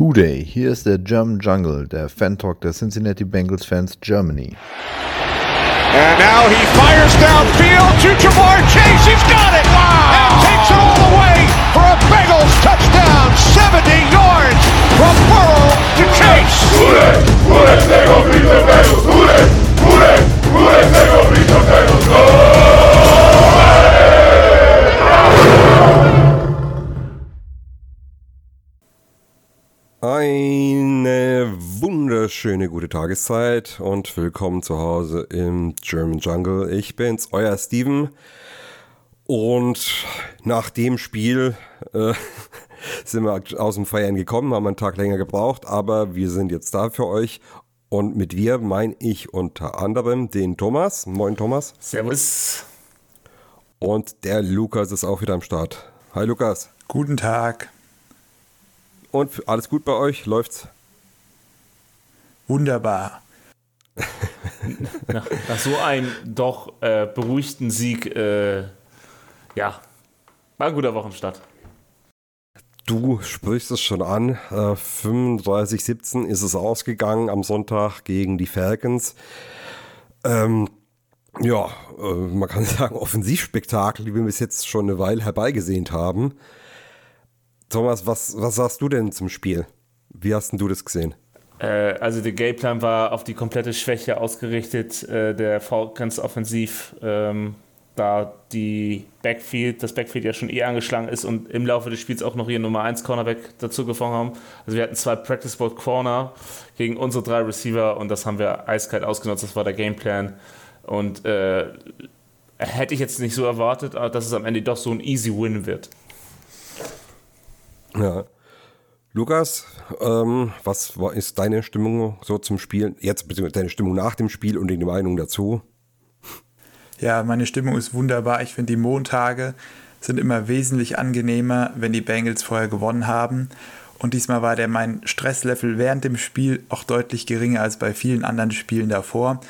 Hooday, hier ist der German Jungle, der Fan-Talk der Cincinnati Bengals Fans Germany. And now he fires downfield to Jamar Chase. He's got it! Wow! And takes it all the way for a Bengals touchdown. 70 yards from Burrow to Chase. Hooday! Hooday! They go beat the Bengals! Hooday! Hooday! Hooday! They go beat the Bengals! Eine wunderschöne gute Tageszeit und willkommen zu Hause im German Jungle. Ich bin's, euer Steven. Und nach dem Spiel äh, sind wir aus dem Feiern gekommen, haben einen Tag länger gebraucht, aber wir sind jetzt da für euch. Und mit wir meine ich unter anderem den Thomas. Moin Thomas. Servus. Und der Lukas ist auch wieder am Start. Hi Lukas. Guten Tag. Und alles gut bei euch? Läuft's? Wunderbar. nach, nach, so einem doch äh, beruhigten Sieg, äh, ja, war ein guter Wochenstart. Du sprichst es schon an. Äh, 35-17 ist es ausgegangen am Sonntag gegen die Falcons. Ähm, ja, äh, man kann sagen, Offensivspektakel, die wir bis jetzt schon eine Weile herbeigesehnt haben. Thomas, was, was sagst du denn zum Spiel? Wie hast du das gesehen? Äh, also der Gameplan war auf die komplette Schwäche ausgerichtet, äh, der Falcons offensiv, ähm, da die Backfield, das Backfield ja schon eh angeschlagen ist und im Laufe des Spiels auch noch ihren Nummer 1 Cornerback dazu gefangen haben. Also wir hatten zwei Practice Board Corner gegen unsere drei Receiver und das haben wir eiskalt ausgenutzt, das war der Gameplan. Und äh, hätte ich jetzt nicht so erwartet, dass es am Ende doch so ein easy Win wird. Ja. Lukas, ähm, was war, ist deine Stimmung so zum Spiel? Jetzt beziehungsweise deine Stimmung nach dem Spiel und die Meinung dazu? Ja, meine Stimmung ist wunderbar. Ich finde, die Montage sind immer wesentlich angenehmer, wenn die Bengals vorher gewonnen haben. Und diesmal war der mein Stresslevel während dem Spiel auch deutlich geringer als bei vielen anderen Spielen davor.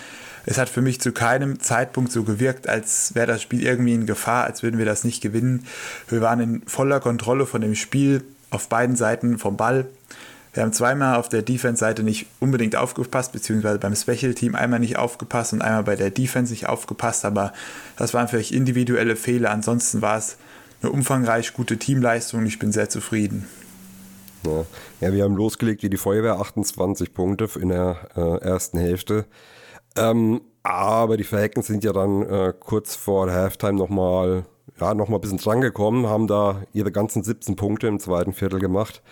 Es hat für mich zu keinem Zeitpunkt so gewirkt, als wäre das Spiel irgendwie in Gefahr, als würden wir das nicht gewinnen. Wir waren in voller Kontrolle von dem Spiel auf beiden Seiten vom Ball. Wir haben zweimal auf der Defense-Seite nicht unbedingt aufgepasst, beziehungsweise beim Special-Team einmal nicht aufgepasst und einmal bei der Defense nicht aufgepasst, aber das waren vielleicht individuelle Fehler. Ansonsten war es eine umfangreich gute Teamleistung und ich bin sehr zufrieden. Ja. wir haben losgelegt wie die Feuerwehr, 28 Punkte in der äh, ersten Hälfte. Ähm, aber die Falcons sind ja dann äh, kurz vor Halftime nochmal ja, noch ein bisschen drangekommen, haben da ihre ganzen 17 Punkte im zweiten Viertel gemacht.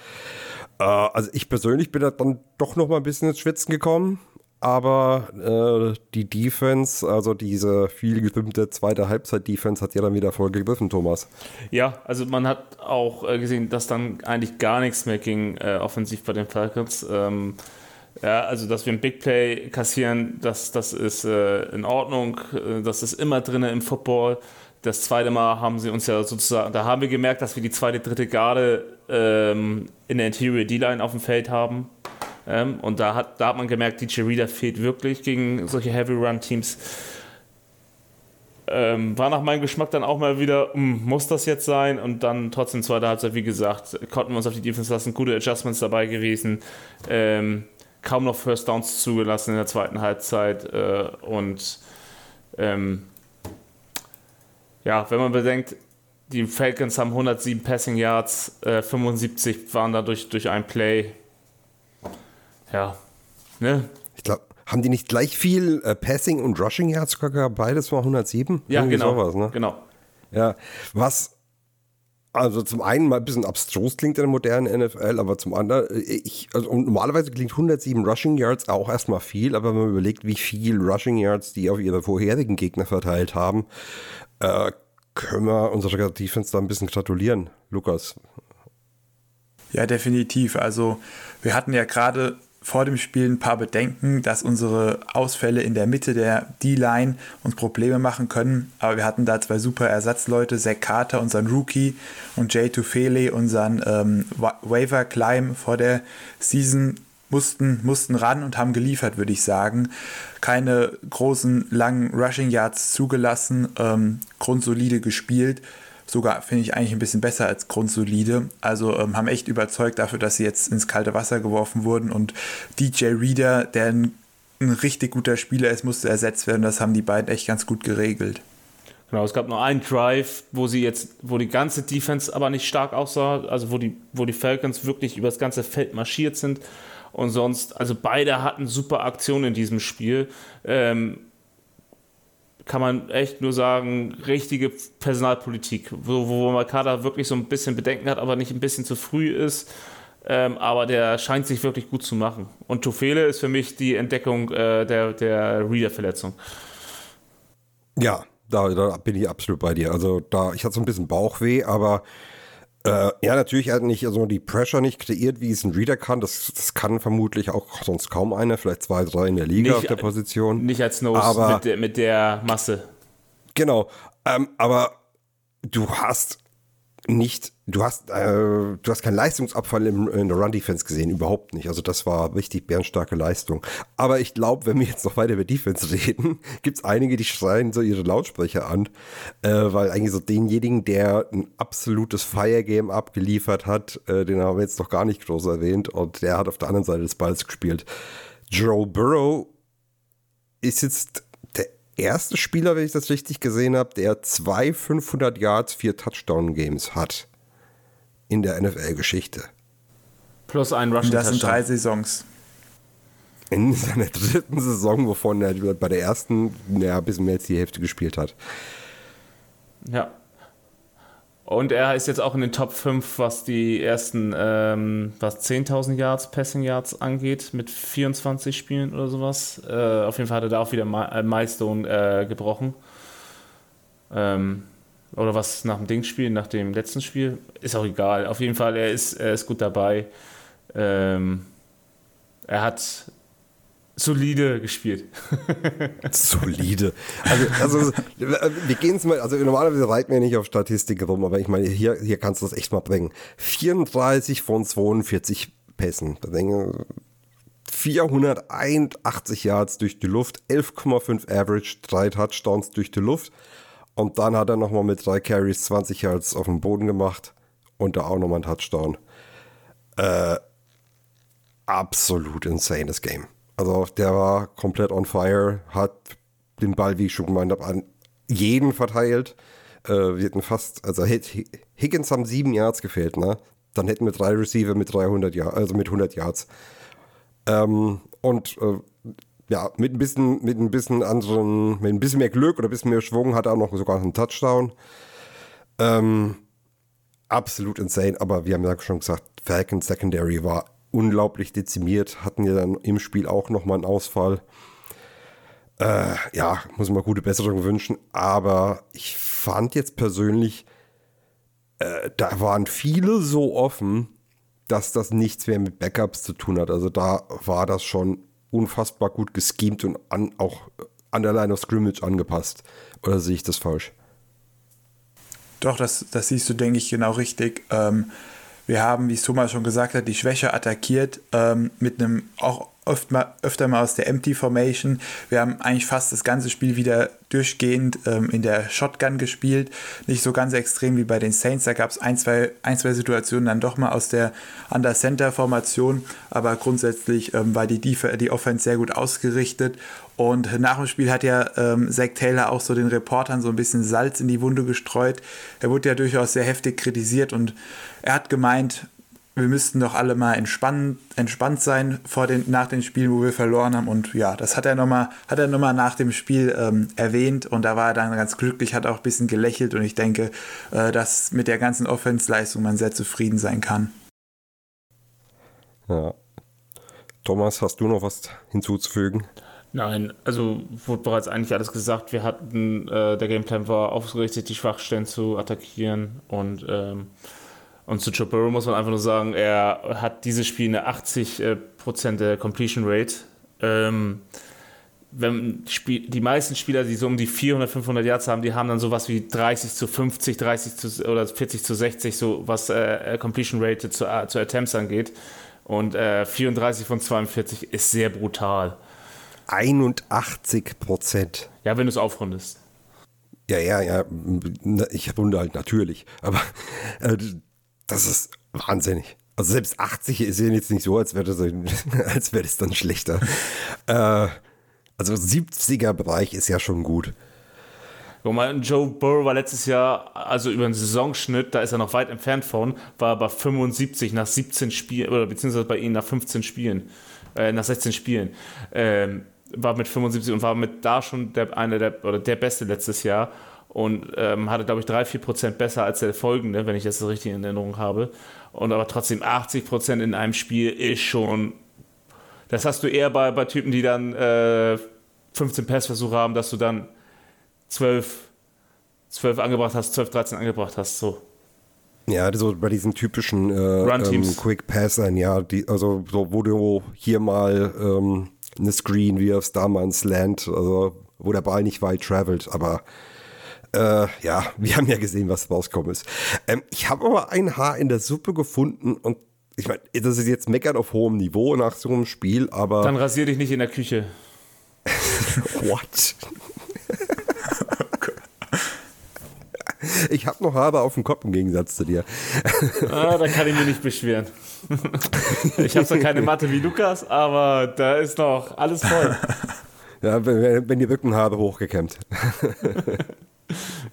Äh, also ich persönlich bin da dann doch noch mal ein bisschen ins Schwitzen gekommen, aber äh, die Defense, also diese viel gewimmte zweite Halbzeit-Defense hat ja dann wieder voll gegriffen, Thomas. Ja, also man hat auch äh, gesehen, dass dann eigentlich gar nichts mehr ging äh, offensiv bei den Falcons. Ähm, ja, also dass wir ein Big Play kassieren, das, das ist äh, in Ordnung. Äh, das ist immer drin im Football. Das zweite Mal haben sie uns ja sozusagen, da haben wir gemerkt, dass wir die zweite, dritte Garde ähm, in der Interior D-Line auf dem Feld haben. Ähm, und da hat, da hat man gemerkt, DJ Reader fehlt wirklich gegen solche Heavy Run Teams. Ähm, war nach meinem Geschmack dann auch mal wieder, hm, muss das jetzt sein? Und dann trotzdem zweite Halbzeit, wie gesagt, konnten wir uns auf die Defense lassen, gute Adjustments dabei gewesen. Ähm, kaum noch First Downs zugelassen in der zweiten Halbzeit. Äh, und ähm, ja, wenn man bedenkt, die Falcons haben 107 Passing Yards, äh, 75 waren dadurch durch ein Play. Ja, ne? Ich glaube, haben die nicht gleich viel äh, Passing und Rushing Yards gehabt? Beides war 107? Ja, Irgendwie genau. Sowas, ne? genau. Ja, was also zum einen mal ein bisschen abstrus klingt in der modernen NFL, aber zum anderen, äh, ich, also normalerweise klingt 107 Rushing Yards auch erstmal viel, aber wenn man überlegt, wie viel Rushing Yards die auf ihre vorherigen Gegner verteilt haben, äh, können wir unserer Defense da ein bisschen gratulieren, Lukas. Ja, definitiv. Also wir hatten ja gerade vor dem Spiel ein paar Bedenken, dass unsere Ausfälle in der Mitte der D-Line uns Probleme machen können. Aber wir hatten da zwei super Ersatzleute, Zach Carter, unseren Rookie, und Jay Tufele, unseren ähm, Waiver Climb vor der Season mussten, mussten ran und haben geliefert, würde ich sagen. Keine großen, langen Rushing Yards zugelassen, ähm, grundsolide gespielt. Sogar, finde ich, eigentlich ein bisschen besser als grundsolide. Also ähm, haben echt überzeugt dafür, dass sie jetzt ins kalte Wasser geworfen wurden und DJ Reader, der ein, ein richtig guter Spieler ist, musste ersetzt werden. Das haben die beiden echt ganz gut geregelt. Genau, es gab nur einen Drive, wo sie jetzt, wo die ganze Defense aber nicht stark aussah, also wo die, wo die Falcons wirklich über das ganze Feld marschiert sind. Und sonst, also beide hatten super Aktionen in diesem Spiel. Ähm, kann man echt nur sagen, richtige Personalpolitik, wo, wo Makada wirklich so ein bisschen Bedenken hat, aber nicht ein bisschen zu früh ist. Ähm, aber der scheint sich wirklich gut zu machen. Und Tofele ist für mich die Entdeckung äh, der, der Reader-Verletzung. Ja, da, da bin ich absolut bei dir. Also da, ich hatte so ein bisschen Bauchweh, aber äh, ja, natürlich hat nicht also die Pressure nicht kreiert, wie es ein Reader kann. Das, das kann vermutlich auch sonst kaum einer, vielleicht zwei, drei in der Liga nicht, auf der Position. Nicht als Nose aber, mit, der, mit der Masse. Genau. Ähm, aber du hast nicht, du hast, äh, du hast keinen Leistungsabfall im, in der Run-Defense gesehen, überhaupt nicht. Also das war richtig bärenstarke Leistung. Aber ich glaube, wenn wir jetzt noch weiter über Defense reden, gibt es einige, die schreien so ihre Lautsprecher an, äh, weil eigentlich so denjenigen, der ein absolutes Fire-Game abgeliefert hat, äh, den haben wir jetzt noch gar nicht groß erwähnt und der hat auf der anderen Seite des Balls gespielt. Joe Burrow ist jetzt erste Spieler, wenn ich das richtig gesehen habe, der zwei 500 Yards, vier Touchdown-Games hat in der NFL-Geschichte. Plus ein Rushing Das sind drei Saisons. In seiner dritten Saison, wovon er bei der ersten ja, ein bisschen mehr als die Hälfte gespielt hat. Ja. Und er ist jetzt auch in den Top 5, was die ersten, ähm, was 10.000 Yards, Passing Yards angeht, mit 24 Spielen oder sowas. Äh, auf jeden Fall hat er da auch wieder ein Milestone äh, gebrochen. Ähm, oder was nach dem Dingspiel, nach dem letzten Spiel. Ist auch egal. Auf jeden Fall, er ist, er ist gut dabei. Ähm, er hat solide gespielt. solide. Also, also wir gehen es mal, also normalerweise reiten wir nicht auf Statistik rum, aber ich meine, hier, hier kannst du das echt mal bringen. 34 von 42 Pässen. 481 Yards durch die Luft, 11,5 Average, drei Touchdowns durch die Luft. Und dann hat er nochmal mit drei Carries 20 Yards auf dem Boden gemacht und da auch nochmal ein Touchdown. Äh, absolut insanes Game. Also der war komplett on fire, hat den Ball, wie ich schon gemeint habe, an jeden verteilt. Äh, wir hätten fast, also Higgins haben sieben Yards gefehlt, ne? Dann hätten wir drei Receiver mit 300 Yards, also mit 100 Yards. Ähm, und äh, ja, mit ein bisschen, mit ein bisschen anderen, mit ein bisschen mehr Glück oder ein bisschen mehr Schwung hat er auch noch sogar einen Touchdown. Ähm, absolut insane, aber wir haben ja schon gesagt, Falcon Secondary war unglaublich dezimiert, hatten ja dann im Spiel auch nochmal einen Ausfall. Äh, ja, muss man gute Besserung wünschen, aber ich fand jetzt persönlich, äh, da waren viele so offen, dass das nichts mehr mit Backups zu tun hat. Also da war das schon unfassbar gut geschemt und an, auch an der Line of Scrimmage angepasst. Oder sehe ich das falsch? Doch, das, das siehst du, denke ich, genau richtig. Ähm, wir haben, wie es Thomas schon gesagt hat, die Schwäche attackiert ähm, mit einem auch oft mal, öfter mal aus der Empty Formation. Wir haben eigentlich fast das ganze Spiel wieder durchgehend ähm, in der Shotgun gespielt. Nicht so ganz extrem wie bei den Saints. Da gab es ein zwei, ein, zwei Situationen dann doch mal aus der Under-Center-Formation. Aber grundsätzlich ähm, war die, Def die Offense sehr gut ausgerichtet. Und nach dem Spiel hat ja ähm, Zach Taylor auch so den Reportern so ein bisschen Salz in die Wunde gestreut. Er wurde ja durchaus sehr heftig kritisiert und er hat gemeint, wir müssten doch alle mal entspannt, entspannt sein vor den, nach den Spielen, wo wir verloren haben. Und ja, das hat er nochmal noch nach dem Spiel ähm, erwähnt und da war er dann ganz glücklich, hat auch ein bisschen gelächelt und ich denke, äh, dass mit der ganzen Offensleistung man sehr zufrieden sein kann. Ja. Thomas, hast du noch was hinzuzufügen? Nein, also wurde bereits eigentlich alles gesagt. Wir hatten, äh, der Gameplan war ausgerichtet, die Schwachstellen zu attackieren und ähm, und zu Joe Burrow muss man einfach nur sagen, er hat dieses Spiel eine 80% der Completion Rate. Ähm, wenn die meisten Spieler, die so um die 400, 500 Yards haben, die haben dann sowas wie 30 zu 50, 30 zu, oder 40 zu 60, so was äh, Completion Rate zu, äh, zu Attempts angeht. Und äh, 34 von 42 ist sehr brutal. 81 Prozent. Ja, wenn du es aufrundest. Ja, ja, ja. Ich wundere halt natürlich. Aber äh, das ist wahnsinnig. Also selbst 80 ist ja jetzt nicht so, als wäre das, als wäre das dann schlechter. äh, also 70er Bereich ist ja schon gut. Guck mal, Joe Burrow war letztes Jahr, also über den Saisonschnitt, da ist er noch weit entfernt von, war bei 75 nach 17 Spielen, oder beziehungsweise bei ihm nach 15 Spielen, äh, nach 16 Spielen. Ähm, war mit 75 und war mit da schon der, einer der, oder der Beste letztes Jahr und ähm, hatte, glaube ich, 3, 4 Prozent besser als der folgende, wenn ich das richtig in Erinnerung habe. Und aber trotzdem 80 Prozent in einem Spiel ist schon. Das hast du eher bei, bei Typen, die dann äh, 15 Passversuche haben, dass du dann 12, 12 angebracht hast, 12, 13 angebracht hast. So. Ja, so bei diesen typischen äh, ähm, Quick Passern, ja, die, also so, wo du hier mal ähm, eine Screen wirfst, da mal ein Slant, also wo der Ball nicht weit travelt, aber äh, ja, wir haben ja gesehen, was rausgekommen ist. Ähm, ich habe aber ein Haar in der Suppe gefunden und ich meine, das ist jetzt meckern auf hohem Niveau nach so einem Spiel, aber. Dann rasier dich nicht in der Küche. What? Ich habe noch Haare auf dem Kopf im Gegensatz zu dir. Ah, da kann ich mich nicht beschweren. Ich habe zwar keine Mathe wie Lukas, aber da ist noch alles voll. Ja, wenn, wenn die Rückenhaare hochgekämmt.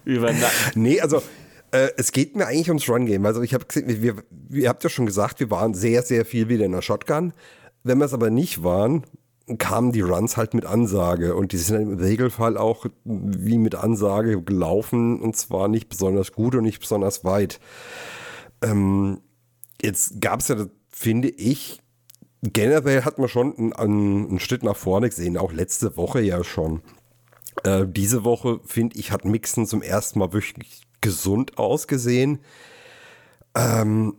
Über. Nee, also äh, es geht mir eigentlich ums Run-Game. Also ich habe wir, ihr habt ja schon gesagt, wir waren sehr, sehr viel wieder in der Shotgun. Wenn wir es aber nicht waren, kamen die Runs halt mit Ansage und die sind im Regelfall auch wie mit Ansage gelaufen und zwar nicht besonders gut und nicht besonders weit. Ähm, jetzt gab es ja, finde ich, generell hat man schon einen, einen, Schritt nach vorne gesehen, auch letzte Woche ja schon. Äh, diese Woche, finde ich, hat Mixen zum ersten Mal wirklich gesund ausgesehen. Ähm,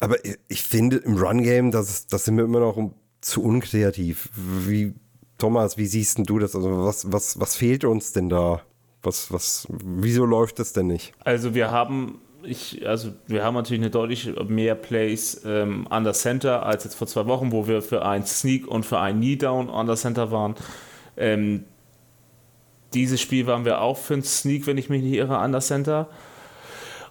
aber ich finde im Run-Game, das, das sind wir immer noch zu unkreativ. Wie, Thomas, wie siehst du das? Also was, was, was fehlt uns denn da? Was, was, wieso läuft das denn nicht? Also wir haben ich, also wir haben natürlich eine deutlich mehr Plays ähm, an der Center als jetzt vor zwei Wochen, wo wir für ein Sneak und für ein Knee Down an der Center waren. Ähm, dieses Spiel waren wir auch für ein Sneak, wenn ich mich nicht irre, an der Center.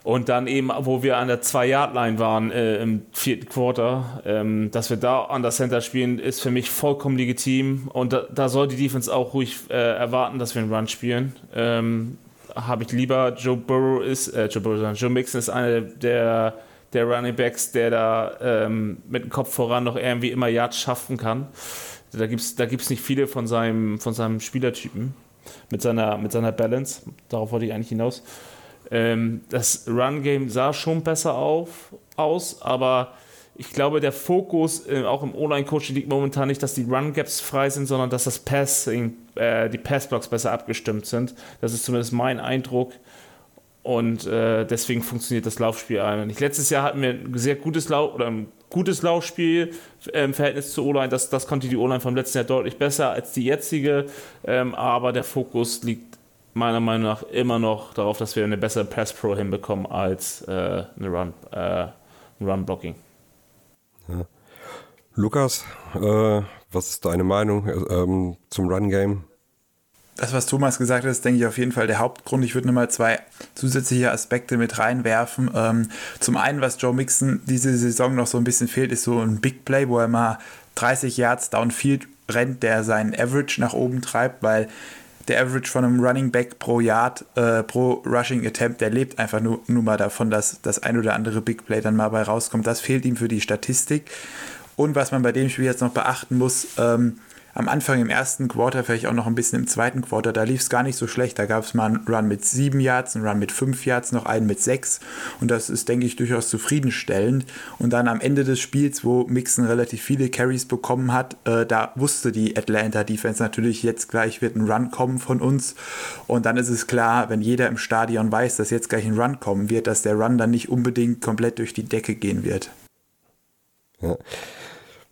Und dann eben, wo wir an der 2-Yard-Line waren äh, im vierten Quarter, ähm, dass wir da an der Center spielen, ist für mich vollkommen legitim. Und da, da soll die Defense auch ruhig äh, erwarten, dass wir einen Run spielen. Ähm, Habe ich lieber. Joe Burrow ist, äh, Joe Burrow, Joe Mixon ist einer der, der Running Backs, der da ähm, mit dem Kopf voran noch irgendwie immer Yards schaffen kann. Da gibt es da gibt's nicht viele von seinem, von seinem Spielertypen mit seiner, mit seiner Balance. Darauf wollte ich eigentlich hinaus. Ähm, das Run-Game sah schon besser auf, aus, aber ich glaube, der Fokus äh, auch im Online-Coaching liegt momentan nicht, dass die Run-Gaps frei sind, sondern dass das Passing, äh, die Pass-Blocks besser abgestimmt sind. Das ist zumindest mein Eindruck. Und äh, deswegen funktioniert das Laufspiel eigentlich. Letztes Jahr hatten wir ein sehr gutes Lauf oder ein gutes Laufspiel im Verhältnis zur O-Line. Das, das konnte die O-Line vom letzten Jahr deutlich besser als die jetzige. Ähm, aber der Fokus liegt meiner Meinung nach immer noch darauf, dass wir eine bessere Pass Pro hinbekommen als äh, eine Run, äh, Run Blocking. Ja. Lukas, äh, was ist deine Meinung ähm, zum Run Game? das, was Thomas gesagt hat, ist, denke ich, auf jeden Fall der Hauptgrund. Ich würde nochmal zwei zusätzliche Aspekte mit reinwerfen. Ähm, zum einen, was Joe Mixon diese Saison noch so ein bisschen fehlt, ist so ein Big Play, wo er mal 30 Yards downfield rennt, der seinen Average nach oben treibt, weil der Average von einem Running Back pro Yard, äh, pro Rushing Attempt, der lebt einfach nur, nur mal davon, dass das ein oder andere Big Play dann mal bei rauskommt. Das fehlt ihm für die Statistik. Und was man bei dem Spiel jetzt noch beachten muss, ähm, am Anfang im ersten Quarter, vielleicht auch noch ein bisschen im zweiten Quarter, da lief es gar nicht so schlecht. Da gab es mal einen Run mit sieben Yards, einen Run mit fünf Yards, noch einen mit sechs. Und das ist, denke ich, durchaus zufriedenstellend. Und dann am Ende des Spiels, wo Mixon relativ viele Carries bekommen hat, äh, da wusste die Atlanta Defense natürlich, jetzt gleich wird ein Run kommen von uns. Und dann ist es klar, wenn jeder im Stadion weiß, dass jetzt gleich ein Run kommen wird, dass der Run dann nicht unbedingt komplett durch die Decke gehen wird. Ja.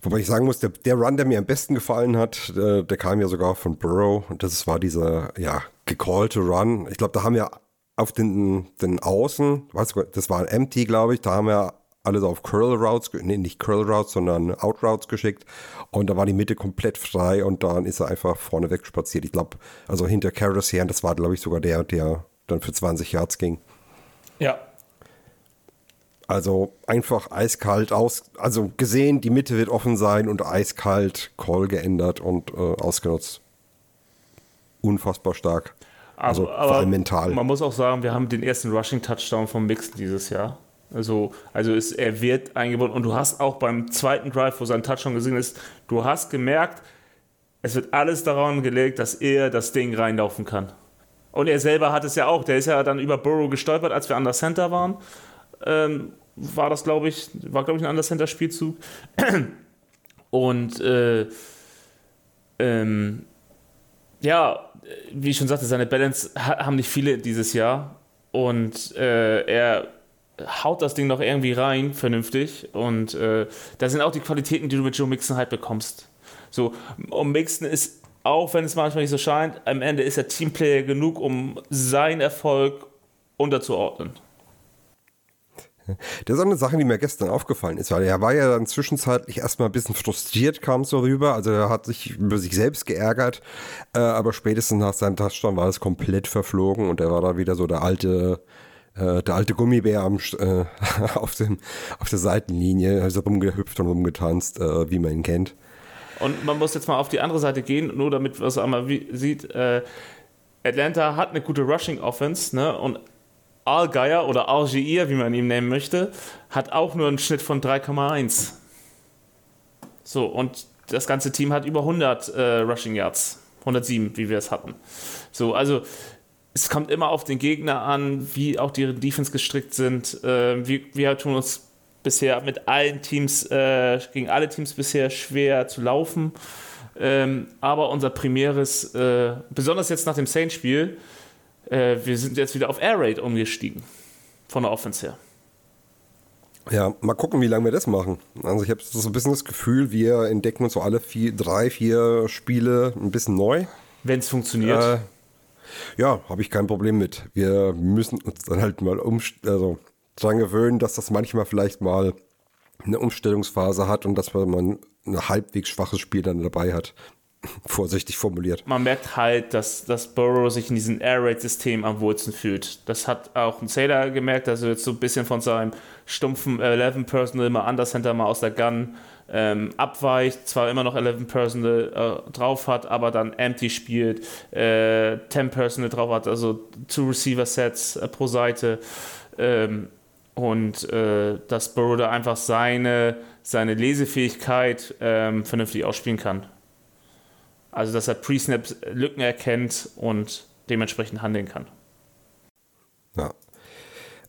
Wobei ich sagen muss, der, der Run, der mir am besten gefallen hat, der, äh, der kam ja sogar von Burrow und das war dieser, ja, gecallte Run. Ich glaube, da haben wir auf den, den Außen, was, das war ein Empty, glaube ich, da haben wir alles auf Curl Routes, nee, nicht Curl Routes, sondern Out Routes geschickt und da war die Mitte komplett frei und dann ist er einfach vorne weg spaziert. Ich glaube, also hinter Karras her, das war, glaube ich, sogar der, der dann für 20 Yards ging. Ja. Also einfach eiskalt aus, also gesehen, die Mitte wird offen sein und eiskalt Call geändert und äh, ausgenutzt. Unfassbar stark. Also aber, vor allem mental. Man muss auch sagen, wir haben den ersten Rushing-Touchdown vom Mixon dieses Jahr. Also, also ist, er wird eingebaut und du hast auch beim zweiten Drive, wo sein Touchdown gesehen ist, du hast gemerkt, es wird alles daran gelegt, dass er das Ding reinlaufen kann. Und er selber hat es ja auch, der ist ja dann über Burrow gestolpert, als wir an der Center waren. Ähm, war das, glaube ich, war, glaube ich, ein Under Center Spielzug. Und äh, ähm, ja, wie ich schon sagte, seine Balance haben nicht viele dieses Jahr. Und äh, er haut das Ding noch irgendwie rein, vernünftig. Und äh, da sind auch die Qualitäten, die du mit Joe Mixon halt bekommst. So, und Mixon ist, auch wenn es manchmal nicht so scheint, am Ende ist er Teamplayer genug, um seinen Erfolg unterzuordnen. Das ist eine Sache, die mir gestern aufgefallen ist, weil er war ja dann zwischenzeitlich erstmal ein bisschen frustriert, kam so rüber. Also er hat sich über sich selbst geärgert, äh, aber spätestens nach seinem Touchdown war es komplett verflogen und er war da wieder so der alte, äh, der alte Gummibär am, äh, auf, dem, auf der Seitenlinie, also rumgehüpft und rumgetanzt, äh, wie man ihn kennt. Und man muss jetzt mal auf die andere Seite gehen, nur damit man es einmal sieht. Äh, Atlanta hat eine gute Rushing Offense, ne? Und Algeier oder Algier, wie man ihn nennen möchte, hat auch nur einen Schnitt von 3,1. So, und das ganze Team hat über 100 äh, Rushing Yards. 107, wie wir es hatten. So, also es kommt immer auf den Gegner an, wie auch die Defense gestrickt sind. Äh, wir, wir tun uns bisher mit allen Teams, äh, gegen alle Teams bisher schwer zu laufen. Ähm, aber unser primäres, äh, besonders jetzt nach dem Saints-Spiel, äh, wir sind jetzt wieder auf Air Raid umgestiegen. Von der Offense her. Ja, mal gucken, wie lange wir das machen. Also ich habe so ein bisschen das Gefühl, wir entdecken uns so alle vier, drei, vier Spiele ein bisschen neu. Wenn es funktioniert. Äh, ja, habe ich kein Problem mit. Wir müssen uns dann halt mal um, also dran gewöhnen, dass das manchmal vielleicht mal eine Umstellungsphase hat und dass man ein halbwegs schwaches Spiel dann dabei hat. Vorsichtig formuliert. Man merkt halt, dass, dass Burrow sich in diesem Air Raid-System am wohlsten fühlt. Das hat auch ein Sailor gemerkt, dass er jetzt so ein bisschen von seinem stumpfen 11 Personal mal anders hinter mal aus der Gun ähm, abweicht, zwar immer noch 11 Personal äh, drauf hat, aber dann Empty spielt, äh, 10 Personal drauf hat, also two Receiver Sets äh, pro Seite. Ähm, und äh, dass Burrow da einfach seine, seine Lesefähigkeit ähm, vernünftig ausspielen kann. Also, dass er Pre-Snap Lücken erkennt und dementsprechend handeln kann. Ja.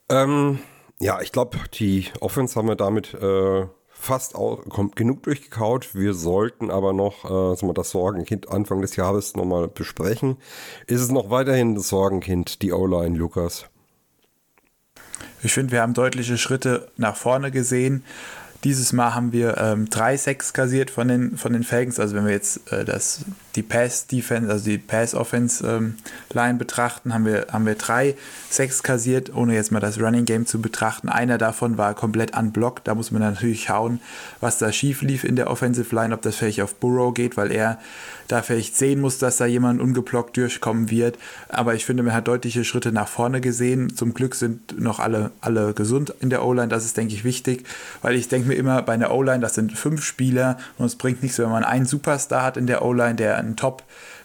Ähm, ja, ich glaube, die Offense haben wir damit äh, fast auch, kommt genug durchgekaut. Wir sollten aber noch äh, das Sorgenkind Anfang des Jahres nochmal besprechen. Ist es noch weiterhin das Sorgenkind, die O-Line, Lukas? Ich finde, wir haben deutliche Schritte nach vorne gesehen. Dieses Mal haben wir ähm, drei Sacks kassiert von den, von den Falcons. Also wenn wir jetzt äh, das, die Pass-Defense, also die Pass-Offense-Line ähm, betrachten, haben wir, haben wir drei Sacks kassiert, ohne jetzt mal das Running-Game zu betrachten. Einer davon war komplett unblockt. Da muss man natürlich schauen, was da schief lief in der Offensive Line, ob das vielleicht auf Burrow geht, weil er da vielleicht sehen muss, dass da jemand ungeblockt durchkommen wird. Aber ich finde, man hat deutliche Schritte nach vorne gesehen. Zum Glück sind noch alle, alle gesund in der O-Line. Das ist, denke ich, wichtig, weil ich denke mir immer bei einer O-Line, das sind fünf Spieler und es bringt nichts, wenn man einen Superstar hat in der O-Line, der ein Top-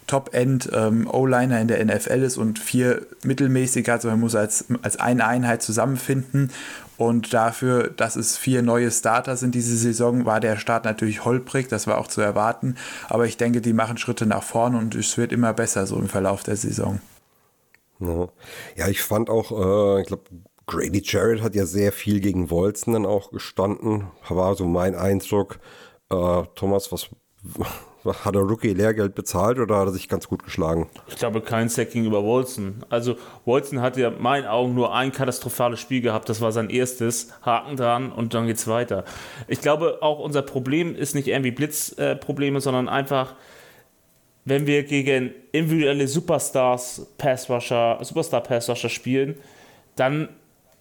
Top-End ähm, in der NFL ist und vier mittelmäßige hat, sondern man muss als, als eine Einheit zusammenfinden. Und dafür, dass es vier neue Starter sind diese Saison, war der Start natürlich holprig, das war auch zu erwarten. Aber ich denke, die machen Schritte nach vorne und es wird immer besser so im Verlauf der Saison. Ja, ich fand auch, äh, ich glaube, Grady Jarrett hat ja sehr viel gegen Wolzen dann auch gestanden. War so mein Eindruck. Äh, Thomas, was hat der Rookie Lehrgeld bezahlt oder hat er sich ganz gut geschlagen? Ich glaube, kein Sack gegenüber Wolzen. Also, Wolzen hat ja in meinen Augen nur ein katastrophales Spiel gehabt. Das war sein erstes. Haken dran und dann geht's weiter. Ich glaube, auch unser Problem ist nicht irgendwie Blitzprobleme, äh, sondern einfach, wenn wir gegen individuelle Superstars, Passrusher, Superstar-Passrusher spielen, dann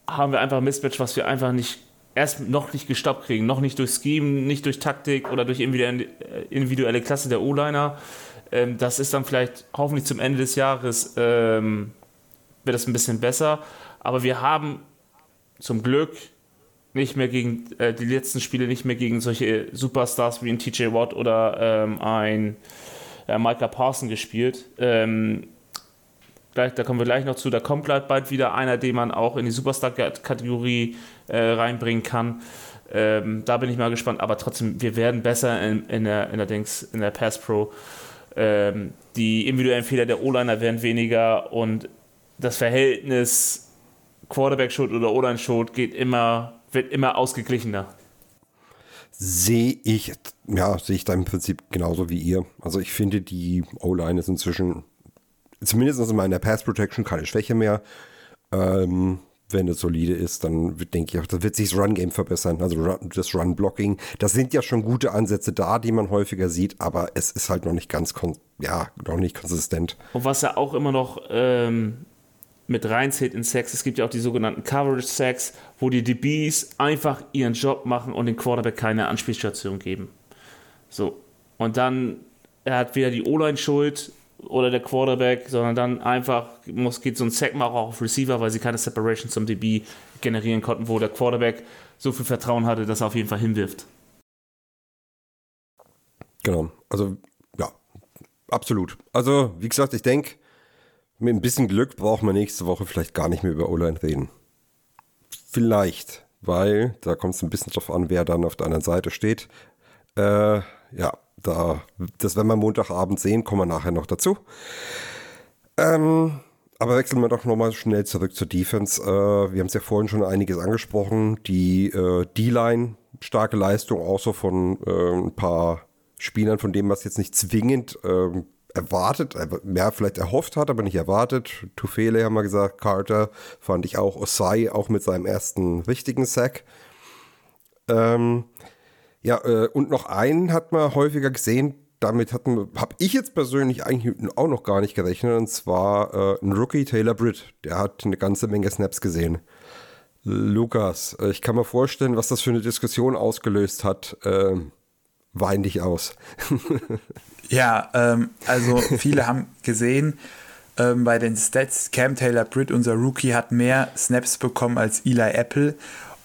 haben wir einfach ein Mismatch, was wir einfach nicht erst noch nicht gestoppt kriegen, noch nicht durch Scheme, nicht durch Taktik oder durch individuelle Klasse der O-Liner. Ähm, das ist dann vielleicht hoffentlich zum Ende des Jahres ähm, wird das ein bisschen besser. Aber wir haben zum Glück nicht mehr gegen äh, die letzten Spiele nicht mehr gegen solche Superstars wie ein TJ Watt oder ähm, ein äh, Micah Parson gespielt. Ähm, gleich, da kommen wir gleich noch zu. Da kommt bald wieder einer, den man auch in die Superstar-Kategorie äh, reinbringen kann. Ähm, da bin ich mal gespannt, aber trotzdem, wir werden besser in, in, der, in, der, Dings, in der Pass Pro. Ähm, die individuellen Fehler der O-Liner werden weniger und das Verhältnis Quarterback-Schuld oder O-Line-Schuld immer, wird immer ausgeglichener. Sehe ich, ja, sehe ich da im Prinzip genauso wie ihr. Also ich finde, die O-Line ist inzwischen, zumindest in meiner Pass Protection, keine Schwäche mehr. Ähm, wenn es solide ist, dann denke ich auch, da wird sich das Run-Game verbessern, also das Run-Blocking. Da sind ja schon gute Ansätze da, die man häufiger sieht, aber es ist halt noch nicht ganz, ja, noch nicht konsistent. Und was ja auch immer noch ähm, mit reinzählt in Sex, es gibt ja auch die sogenannten Coverage-Sex, wo die DBs einfach ihren Job machen und den Quarterback keine Anspielstation geben. So. Und dann, er hat weder die O-Line schuld, oder der Quarterback, sondern dann einfach muss, geht so ein Sackmacher auch auf Receiver, weil sie keine Separation zum DB generieren konnten, wo der Quarterback so viel Vertrauen hatte, dass er auf jeden Fall hinwirft. Genau, also ja, absolut. Also, wie gesagt, ich denke, mit ein bisschen Glück brauchen wir nächste Woche vielleicht gar nicht mehr über O-Line reden. Vielleicht, weil da kommt es ein bisschen drauf an, wer dann auf der anderen Seite steht. Äh, ja, da, das werden wir Montagabend sehen, kommen wir nachher noch dazu. Ähm, aber wechseln wir doch nochmal schnell zurück zur Defense. Äh, wir haben es ja vorhin schon einiges angesprochen. Die äh, D-Line, starke Leistung, auch so von äh, ein paar Spielern, von denen man es jetzt nicht zwingend ähm, erwartet, mehr vielleicht erhofft hat, aber nicht erwartet. Tufele haben wir gesagt, Carter fand ich auch, Osai auch mit seinem ersten richtigen Sack. Ähm, ja, äh, und noch einen hat man häufiger gesehen, damit habe ich jetzt persönlich eigentlich auch noch gar nicht gerechnet, und zwar äh, ein Rookie, Taylor Britt. Der hat eine ganze Menge Snaps gesehen. Lukas, äh, ich kann mir vorstellen, was das für eine Diskussion ausgelöst hat. Ähm, wein dich aus. ja, ähm, also viele haben gesehen, ähm, bei den Stats, Cam Taylor Britt, unser Rookie, hat mehr Snaps bekommen als Eli Apple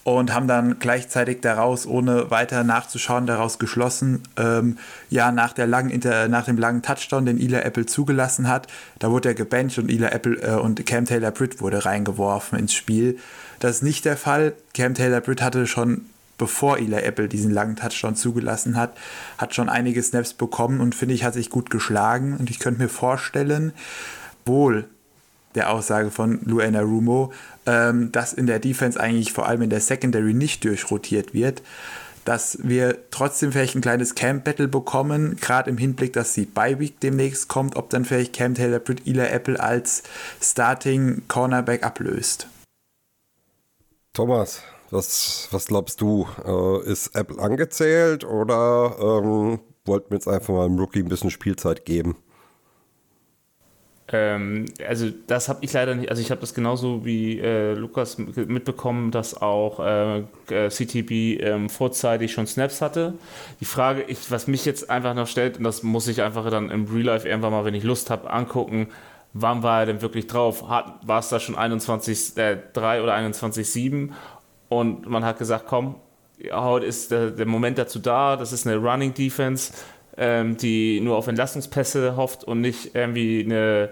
und haben dann gleichzeitig daraus, ohne weiter nachzuschauen, daraus geschlossen, ähm, ja, nach, der langen Inter nach dem langen Touchdown, den Eli Apple zugelassen hat, da wurde er gebencht und Eli Apple äh, und Cam Taylor Britt wurde reingeworfen ins Spiel. Das ist nicht der Fall. Cam Taylor Britt hatte schon bevor Eli Apple diesen langen Touchdown zugelassen hat, hat schon einige Snaps bekommen und finde ich, hat sich gut geschlagen. Und ich könnte mir vorstellen, wohl der Aussage von Luana Rumo, ähm, dass in der Defense eigentlich vor allem in der Secondary nicht durchrotiert wird, dass wir trotzdem vielleicht ein kleines Camp-Battle bekommen, gerade im Hinblick, dass die Bye-Week demnächst kommt, ob dann vielleicht Cam Taylor Britt Eli Apple als Starting Cornerback ablöst. Thomas, was, was glaubst du? Äh, ist Apple angezählt oder ähm, wollten wir jetzt einfach mal dem Rookie ein bisschen Spielzeit geben? Ähm, also das habe ich leider nicht, also ich habe das genauso wie äh, Lukas mitbekommen, dass auch äh, äh CTB ähm, vorzeitig schon Snaps hatte. Die Frage, ich, was mich jetzt einfach noch stellt, und das muss ich einfach dann im Real Life irgendwann mal, wenn ich Lust habe, angucken, wann war er denn wirklich drauf? War es da schon 21.3 äh, oder 21.7? Und man hat gesagt, komm, heute ist der, der Moment dazu da, das ist eine Running Defense ähm, die nur auf Entlastungspässe hofft und nicht irgendwie eine,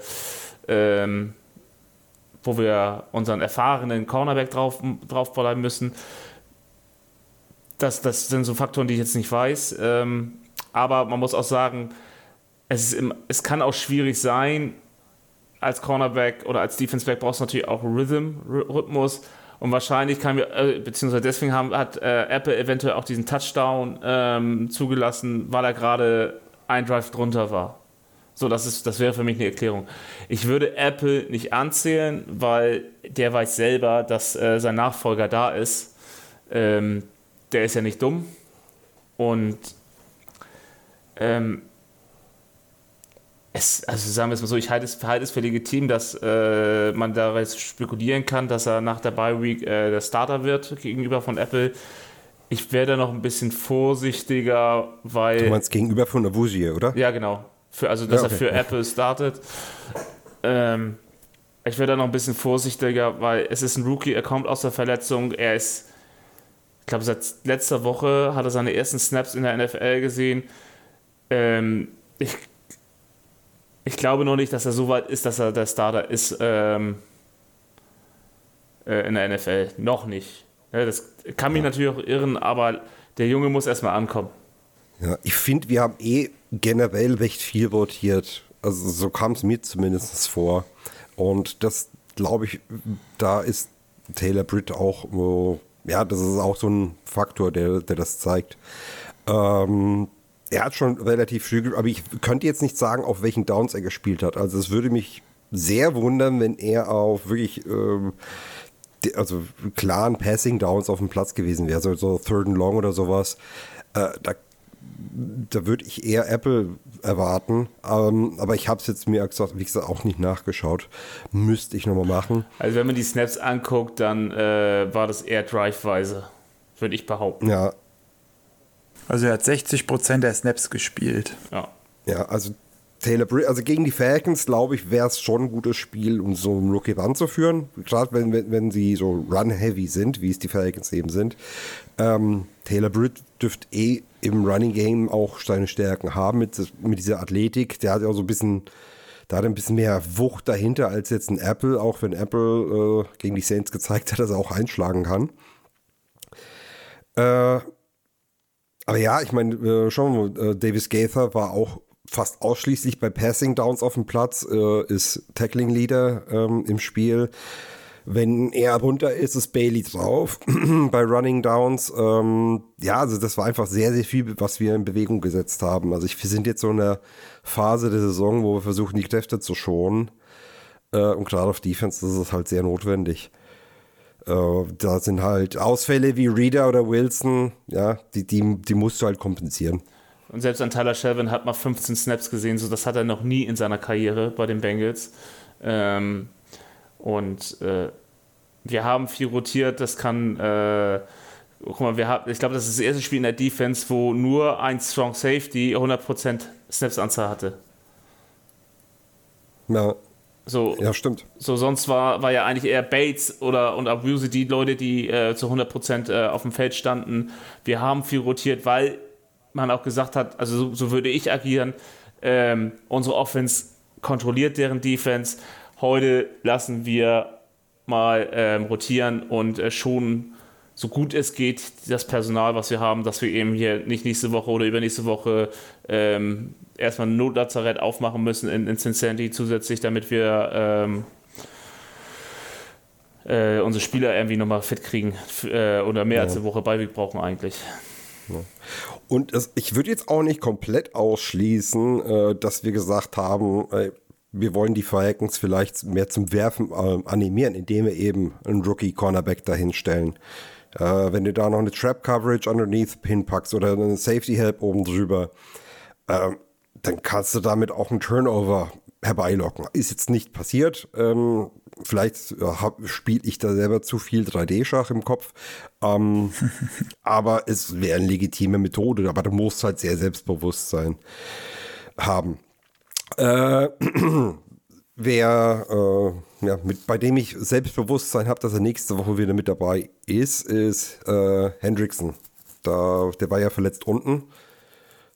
ähm, wo wir unseren erfahrenen Cornerback drauf, drauf bleiben müssen. Das, das sind so Faktoren, die ich jetzt nicht weiß. Ähm, aber man muss auch sagen, es, im, es kann auch schwierig sein, als Cornerback oder als Defenseback brauchst du natürlich auch Rhythm, Rhythmus. Und wahrscheinlich kann wir, äh, beziehungsweise deswegen haben, hat äh, Apple eventuell auch diesen Touchdown ähm, zugelassen, weil er gerade ein Drive drunter war. So, das, ist, das wäre für mich eine Erklärung. Ich würde Apple nicht anzählen, weil der weiß selber, dass äh, sein Nachfolger da ist. Ähm, der ist ja nicht dumm. Und ähm, es, also sagen wir es mal so, ich halte es, halte es für legitim, dass äh, man daraus spekulieren kann, dass er nach der Bye Week äh, der Starter wird gegenüber von Apple. Ich wäre da noch ein bisschen vorsichtiger, weil. Du meinst gegenüber von Avusie, oder? Ja, genau. Für, also, dass ja, okay. er für Apple startet. Ähm, ich wäre da noch ein bisschen vorsichtiger, weil es ist ein Rookie, er kommt aus der Verletzung, er ist, ich glaube, seit letzter Woche hat er seine ersten Snaps in der NFL gesehen. Ähm, ich, ich glaube noch nicht, dass er so weit ist, dass er der Starter ist ähm, äh, in der NFL. Noch nicht. Ja, das kann mich natürlich auch irren, aber der Junge muss erstmal ankommen. Ja, ich finde, wir haben eh generell recht viel votiert. Also so kam es mir zumindest vor. Und das glaube ich, da ist Taylor Britt auch, ja, das ist auch so ein Faktor, der, der das zeigt. Ähm, er hat schon relativ früh, aber ich könnte jetzt nicht sagen, auf welchen Downs er gespielt hat. Also es würde mich sehr wundern, wenn er auf wirklich ähm, also klaren Passing Downs auf dem Platz gewesen wäre, so, so Third and Long oder sowas. Äh, da da würde ich eher Apple erwarten. Ähm, aber ich habe es jetzt mir gesagt, wie gesagt, auch nicht nachgeschaut. Müsste ich nochmal machen. Also wenn man die Snaps anguckt, dann äh, war das eher Drive-weise, würde ich behaupten. Ja. Also er hat 60% der Snaps gespielt. Ja. Ja, also Taylor Britt, also gegen die Falcons, glaube ich, wäre es schon ein gutes Spiel, um so einen Rookie ranzuführen. Gerade wenn, wenn, wenn sie so run-heavy sind, wie es die Falcons eben sind. Ähm, Taylor Britt dürfte eh im Running Game auch seine Stärken haben mit, mit dieser Athletik. Der hat ja auch so ein bisschen, da hat ein bisschen mehr Wucht dahinter als jetzt ein Apple, auch wenn Apple äh, gegen die Saints gezeigt hat, dass er auch einschlagen kann. Äh, aber ja, ich meine, äh, schauen äh, Davis Gaither war auch fast ausschließlich bei Passing Downs auf dem Platz, äh, ist Tackling Leader ähm, im Spiel. Wenn er runter ist, ist Bailey drauf bei Running Downs. Ähm, ja, also das war einfach sehr, sehr viel, was wir in Bewegung gesetzt haben. Also ich, wir sind jetzt so in der Phase der Saison, wo wir versuchen, die Kräfte zu schonen. Äh, und gerade auf Defense ist es halt sehr notwendig. Äh, da sind halt Ausfälle wie Reader oder Wilson, ja, die, die, die musst du halt kompensieren. Und selbst an Tyler Shelvin hat man 15 Snaps gesehen, so das hat er noch nie in seiner Karriere bei den Bengals. Ähm, und äh, wir haben viel rotiert, das kann, äh, guck mal, wir haben, ich glaube, das ist das erste Spiel in der Defense, wo nur ein Strong Safety 100% Snaps-Anzahl hatte. Ja. So, ja, stimmt. So, sonst war, war ja eigentlich eher Bates oder und Abuse die Leute, die äh, zu 100% äh, auf dem Feld standen. Wir haben viel rotiert, weil man auch gesagt hat, also so, so würde ich agieren, ähm, unsere Offense kontrolliert deren Defense heute lassen wir mal ähm, rotieren und äh, schon so gut es geht das Personal, was wir haben, dass wir eben hier nicht nächste Woche oder übernächste Woche ähm, erstmal ein Notlazarett aufmachen müssen in, in Cincinnati zusätzlich, damit wir ähm, äh, unsere Spieler irgendwie nochmal fit kriegen äh, oder mehr ja. als eine Woche Beiweg brauchen eigentlich. Ja. Und es, ich würde jetzt auch nicht komplett ausschließen, äh, dass wir gesagt haben, wir wollen die Falcons vielleicht mehr zum Werfen äh, animieren, indem wir eben einen Rookie-Cornerback dahinstellen. Äh, wenn du da noch eine Trap-Coverage underneath hinpackst oder einen Safety-Help oben drüber, äh, dann kannst du damit auch einen Turnover herbeilocken. Ist jetzt nicht passiert. Ähm, vielleicht äh, spiele ich da selber zu viel 3D-Schach im Kopf. Ähm, aber es wäre eine legitime Methode. Aber du musst halt sehr selbstbewusst sein haben. Äh, wer, äh, ja, mit, bei dem ich Selbstbewusstsein habe, dass er nächste Woche wieder mit dabei ist, ist äh, Hendrickson. Da, der war ja verletzt unten.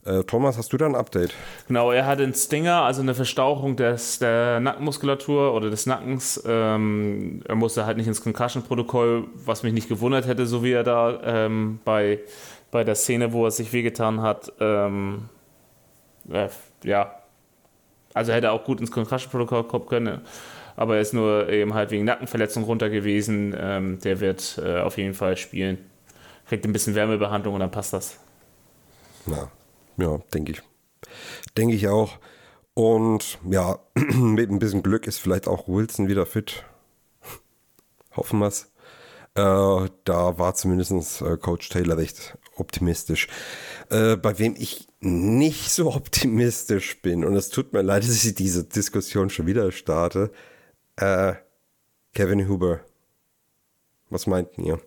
Äh, Thomas, hast du da ein Update? Genau, er hat einen Stinger, also eine Verstauchung des, der Nackenmuskulatur oder des Nackens. Ähm, er musste halt nicht ins Concussion-Protokoll, was mich nicht gewundert hätte, so wie er da ähm, bei, bei der Szene, wo er sich wehgetan hat. Ähm, äh, ja, also hätte er auch gut ins Concussion-Protokoll kommen können, aber er ist nur eben halt wegen Nackenverletzung runter gewesen. Ähm, der wird äh, auf jeden Fall spielen. Kriegt ein bisschen Wärmebehandlung und dann passt das. Ja, ja denke ich. Denke ich auch. Und ja, mit ein bisschen Glück ist vielleicht auch Wilson wieder fit. Hoffen wir es. Äh, da war zumindest äh, Coach Taylor recht optimistisch. Äh, bei wem ich nicht so optimistisch bin, und es tut mir leid, dass ich diese Diskussion schon wieder starte, äh, Kevin Huber. Was meint ihr?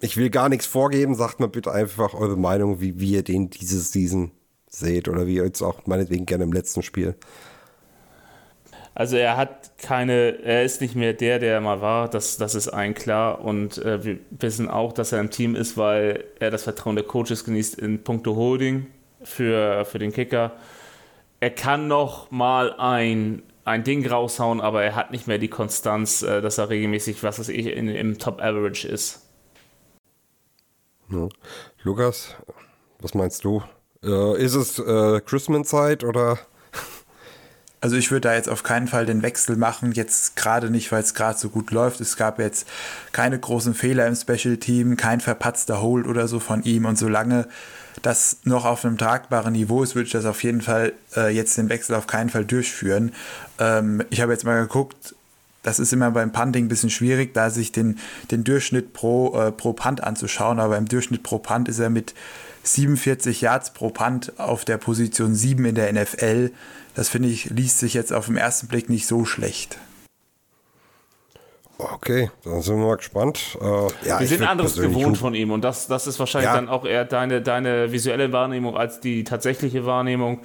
Ich will gar nichts vorgeben, sagt mal bitte einfach eure Meinung, wie, wie ihr den dieses Season seht oder wie ihr jetzt auch meinetwegen gerne im letzten Spiel. Also er hat keine, er ist nicht mehr der, der er mal war, das, das ist allen klar. Und äh, wir wissen auch, dass er im Team ist, weil er das Vertrauen der Coaches genießt in puncto Holding für, für den Kicker. Er kann noch mal ein, ein Ding raushauen, aber er hat nicht mehr die Konstanz, äh, dass er regelmäßig, was weiß ich, in, im Top Average ist. Ja. Lukas, was meinst du? Äh, ist es äh, Christmas-Zeit oder? Also ich würde da jetzt auf keinen Fall den Wechsel machen, jetzt gerade nicht, weil es gerade so gut läuft. Es gab jetzt keine großen Fehler im Special Team, kein verpatzter Hold oder so von ihm und solange das noch auf einem tragbaren Niveau ist, würde ich das auf jeden Fall äh, jetzt den Wechsel auf keinen Fall durchführen. Ähm, ich habe jetzt mal geguckt, das ist immer beim Punting ein bisschen schwierig, da sich den, den Durchschnitt pro, äh, pro Punt anzuschauen, aber im Durchschnitt pro Punt ist er mit 47 Yards pro Punt auf der Position 7 in der NFL. Das finde ich, liest sich jetzt auf den ersten Blick nicht so schlecht. Okay, dann sind wir mal gespannt. Äh, ja, wir sind anderes gewohnt von ihm und das, das ist wahrscheinlich Ja. dann auch eher deine, deine visuelle Wahrnehmung als die tatsächliche Wahrnehmung.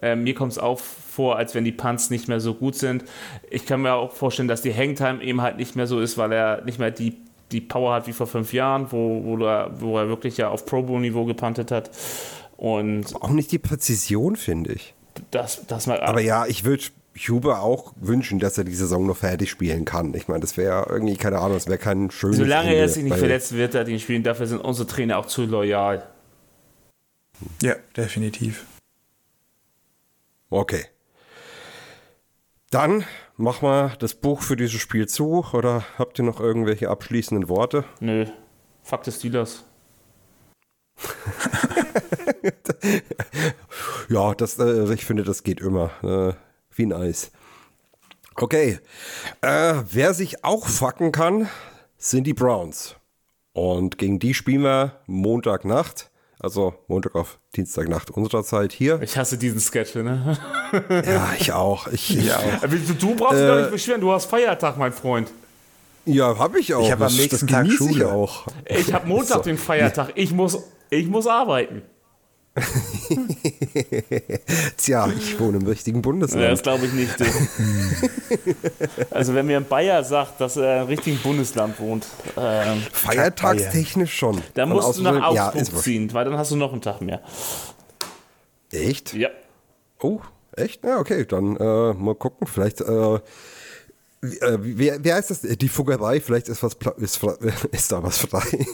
Ähm, mir kommt es auch vor, als wenn die Punts nicht mehr so gut sind. Ich kann mir auch vorstellen, dass die Hangtime eben halt nicht mehr so ist, weil er nicht mehr die, die Power hat wie vor fünf Jahren, wo, wo, er, wo er wirklich ja auf Pro Bowl-Niveau gepuntet hat. Und Auch nicht die Präzision, finde ich. Das, das mal. Aber ja, ich würde Huber auch wünschen, dass er die Saison noch fertig spielen kann. Ich meine, das wäre irgendwie, keine Ahnung, das wäre kein schönes Solange Ende, er sich nicht verletzt, wird er den spielen. Dafür sind unsere Trainer auch zu loyal. Ja, definitiv. Okay. Dann machen wir das Buch für dieses Spiel zu oder habt ihr noch irgendwelche abschließenden Worte? Nö. Fuck des Steelers. Ja, das, äh, ich finde, das geht immer. Äh, wie ein Eis. Okay. Äh, wer sich auch fucken kann, sind die Browns. Und gegen die spielen wir Montagnacht. Also Montag auf Dienstagnacht unserer Zeit hier. Ich hasse diesen Sketch, ne? Ja, ich auch. Ich, Ja, auch. Du, du brauchst dich doch nicht beschweren, du hast Feiertag, mein Freund. Ja, habe ich auch. Ich hab am nächsten das Tag genieße ich Schule. auch. Ich habe Montag So. den Feiertag. Ich muss, ich muss arbeiten. Tja, ich wohne im richtigen Ja, Bundesland. das glaube ich nicht. also wenn mir ein Bayer sagt, dass er im richtigen Bundesland wohnt, ähm, Feiertagstechnisch schon. dann musst du nach ja, Augsburg wurscht. ziehen, weil dann hast du noch einen Tag mehr. Echt? Ja. Oh, echt? Ja, okay, dann äh, mal gucken. Vielleicht, äh, wie, äh, wer, wer heißt das? Die Fuggerei, vielleicht ist, was, ist, ist da was frei.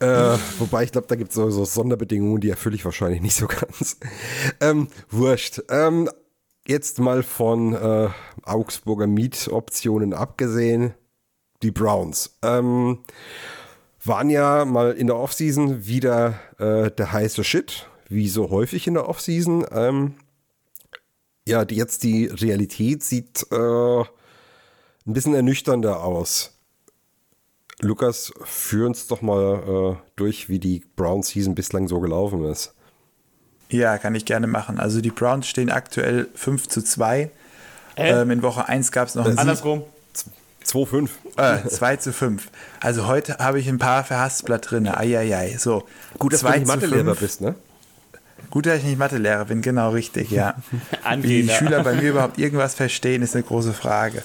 Äh, wobei, ich glaube, da gibt es so, so Sonderbedingungen, die erfülle ich wahrscheinlich nicht so ganz. Ähm, wurscht. Ähm, jetzt mal von äh, Augsburger Mietoptionen abgesehen. Die Browns. Ähm, waren ja mal in der Offseason wieder äh, der heiße Shit, wie so häufig in der Offseason. Ähm, ja, die, jetzt die Realität sieht äh, ein bisschen ernüchternder aus. Lukas, führ uns doch mal äh, durch, wie die Brown-Season bislang so gelaufen ist. Ja, kann ich gerne machen. Also die Browns stehen aktuell 5 zu 2. Hä? Ähm, in Woche 1 gab es noch einen Sieg. Andersrum. 2-5. Äh, 2 zu 5. Also heute habe ich ein paar Verhaspler drin. Eieiei. So. Gut, dass du 2 nicht Mathelehrer 5. bist, ne? Gut, dass ich nicht Mathelehrer bin, genau richtig, ja. Wie die. Schüler bei mir überhaupt irgendwas verstehen, ist eine große Frage.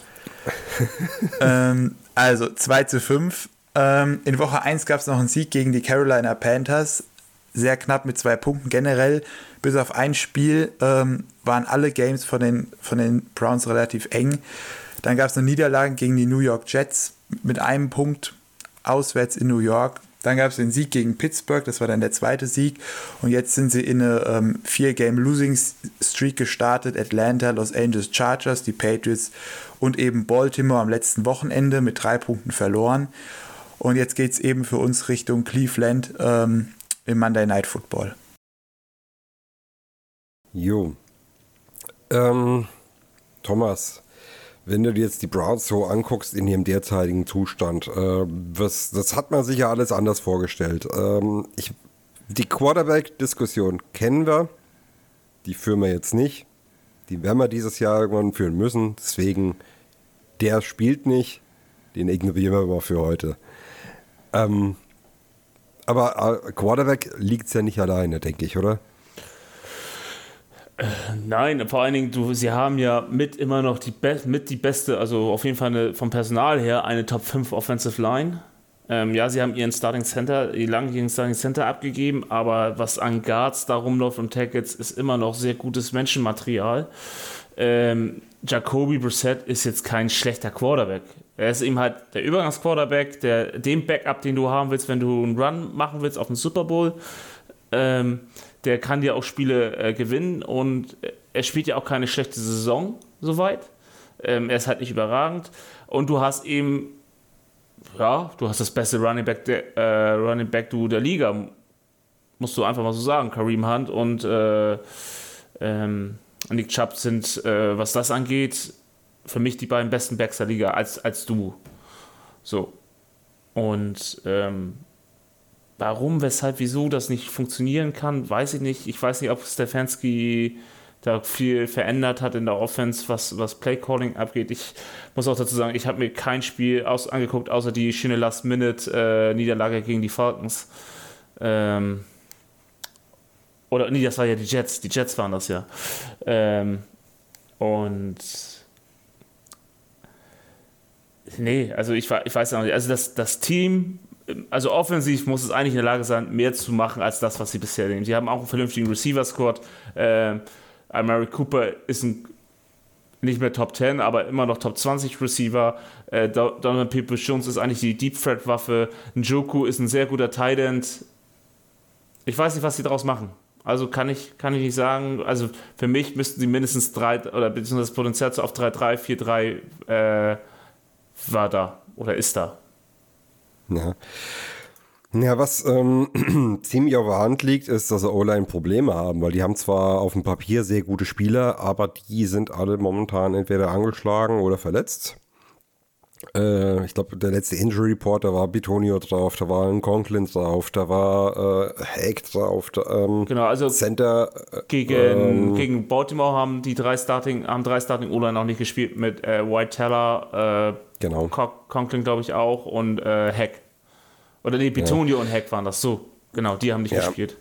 ähm, also 2 zu 5. Ähm, in Woche 1 gab es noch einen Sieg gegen die Carolina Panthers. Sehr knapp mit zwei Punkten generell. Bis auf ein Spiel ähm, waren alle Games von den, von den Browns relativ eng. Dann gab es eine Niederlage gegen die New York Jets mit einem Punkt auswärts in New York. Dann gab es den Sieg gegen Pittsburgh, das war dann der zweite Sieg. Und jetzt sind sie in eine ähm, Vier-Game-Losing-Streak gestartet. Atlanta, Los Angeles Chargers, die Patriots und eben Baltimore am letzten Wochenende mit drei Punkten verloren. Und jetzt geht es eben für uns Richtung Cleveland ähm, im Monday Night Football. Jo. Ähm, Thomas, wenn du dir jetzt die Browns so anguckst in ihrem derzeitigen Zustand, äh, was, das hat man sich ja alles anders vorgestellt. Ähm, ich, die Quarterback-Diskussion kennen wir, die führen wir jetzt nicht. Die werden wir dieses Jahr irgendwann führen müssen. Deswegen, der spielt nicht, den ignorieren wir mal für heute. Ähm, aber äh, Quarterback liegt ja nicht alleine, denke ich, oder? Nein, vor allen Dingen, du, sie haben ja mit immer noch die, Be mit die beste, also auf jeden Fall eine, vom Personal her eine Top 5 Offensive Line. Ähm, ja, sie haben ihren Starting Center, die langjährigen Starting Center abgegeben, aber was an Guards da rumläuft und Tackles, ist immer noch sehr gutes Menschenmaterial. Ähm, Jacoby Brissett ist jetzt kein schlechter Quarterback. Er ist eben halt der Übergangsquarterback, der, den Backup, den du haben willst, wenn du einen Run machen willst auf den Super Bowl. Ähm, der kann dir auch Spiele äh, gewinnen und er spielt ja auch keine schlechte Saison soweit. Ähm, er ist halt nicht überragend und du hast eben, ja, du hast das beste Running Back, der, äh, Running Back du der Liga, musst du einfach mal so sagen. Kareem Hunt und äh, ähm, Nick Chubb sind, äh, was das angeht, für mich die beiden besten Backs der Liga als, als du. So. Und ähm, Warum, weshalb, wieso das nicht funktionieren kann, weiß ich nicht. Ich weiß nicht, ob Stefanski da viel verändert hat in der Offense, was, was Playcalling abgeht. Ich muss auch dazu sagen, ich habe mir kein Spiel aus, angeguckt, außer die schöne Last-Minute-Niederlage äh, gegen die Falcons. Ähm, oder nee, das war ja die Jets. Die Jets waren das ja. Ähm, und nee, also ich, ich weiß auch nicht. Also das, das Team also offensiv muss es eigentlich in der Lage sein, mehr zu machen als das, was sie bisher nehmen. Sie haben auch einen vernünftigen Receiver-Squad. Äh, Amari Cooper ist ein, nicht mehr Top 10, aber immer noch Top 20 Receiver. Äh, Donovan Peoples-Jones ist eigentlich die Deep Threat-Waffe. Njoku ist ein sehr guter Tight End. Ich weiß nicht, was sie daraus machen. Also kann ich, kann ich nicht sagen. Also für mich müssten sie mindestens drei oder beziehungsweise das Potenzial auf 3-3, 4-3 äh, war da oder ist da. Ja. Ja, was ähm, ziemlich auf der Hand liegt, ist, dass sie O-Line Probleme haben, weil die haben zwar auf dem Papier sehr gute Spieler, aber die sind alle momentan entweder angeschlagen oder verletzt. Äh, ich glaube, der letzte Injury Report, da war Bitonio drauf, da war ein Conklin drauf, da war äh, Hack drauf. Da, ähm, genau, also Center. Äh, gegen, ähm, gegen Baltimore haben die drei Starting, haben drei Starting O-Line noch nicht gespielt mit äh, White Teller, äh, genau. Conklin glaube ich auch und äh, Hack. Oder nee, Bitonio ja. und Hack waren das so. Genau, die haben nicht ja. gespielt.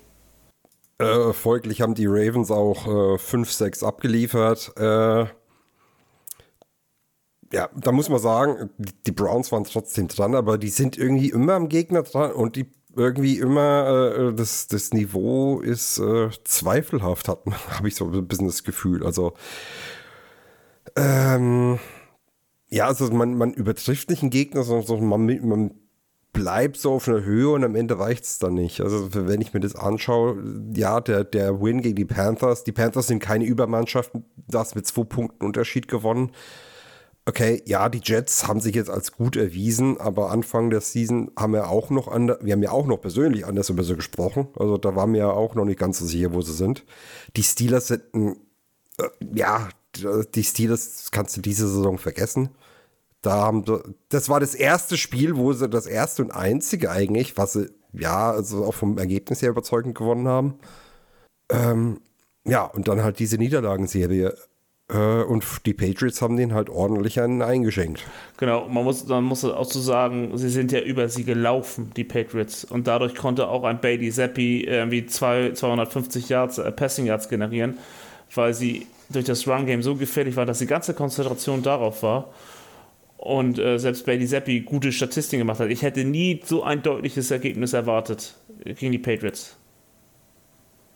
Äh, folglich haben die Ravens auch 5-6 abgeliefert. Äh, ja, da muss man sagen, die Browns waren trotzdem dran, aber die sind irgendwie immer am Gegner dran und die irgendwie immer äh, das, das Niveau ist äh, zweifelhaft, hat habe ich so ein bisschen das Gefühl. Also ähm, ja, also man, man übertrifft nicht einen Gegner, sondern man, man bleibt so auf einer Höhe und am Ende reicht es dann nicht. Also wenn ich mir das anschaue, ja, der, der Win gegen die Panthers, die Panthers sind keine Übermannschaft, das mit zwei Punkten Unterschied gewonnen okay, ja, die Jets haben sich jetzt als gut erwiesen, aber Anfang der Season haben wir auch noch anders, wir haben ja auch noch persönlich anders über sie gesprochen. Also da waren wir ja auch noch nicht ganz so sicher, wo sie sind. Die Steelers sind äh, ja, die Steelers kannst du diese Saison vergessen. Da haben das war das erste Spiel, wo sie das erste und einzige eigentlich, was sie, ja, also auch vom Ergebnis her überzeugend gewonnen haben. Ähm, ja, und dann halt diese Niederlagenserie. Äh, und die Patriots haben den halt ordentlich einen eingeschenkt. Genau, man muss, man muss auch so sagen, sie sind ja über sie gelaufen, die Patriots. Und dadurch konnte auch ein Bailey Zappi irgendwie 250 Yards, äh, Passing Yards generieren, weil sie durch das Run-Game so gefährlich war, dass die ganze Konzentration darauf war. Und äh, selbst Bailey Zappi gute Statistiken gemacht hat. Ich hätte nie so ein deutliches Ergebnis erwartet gegen die Patriots.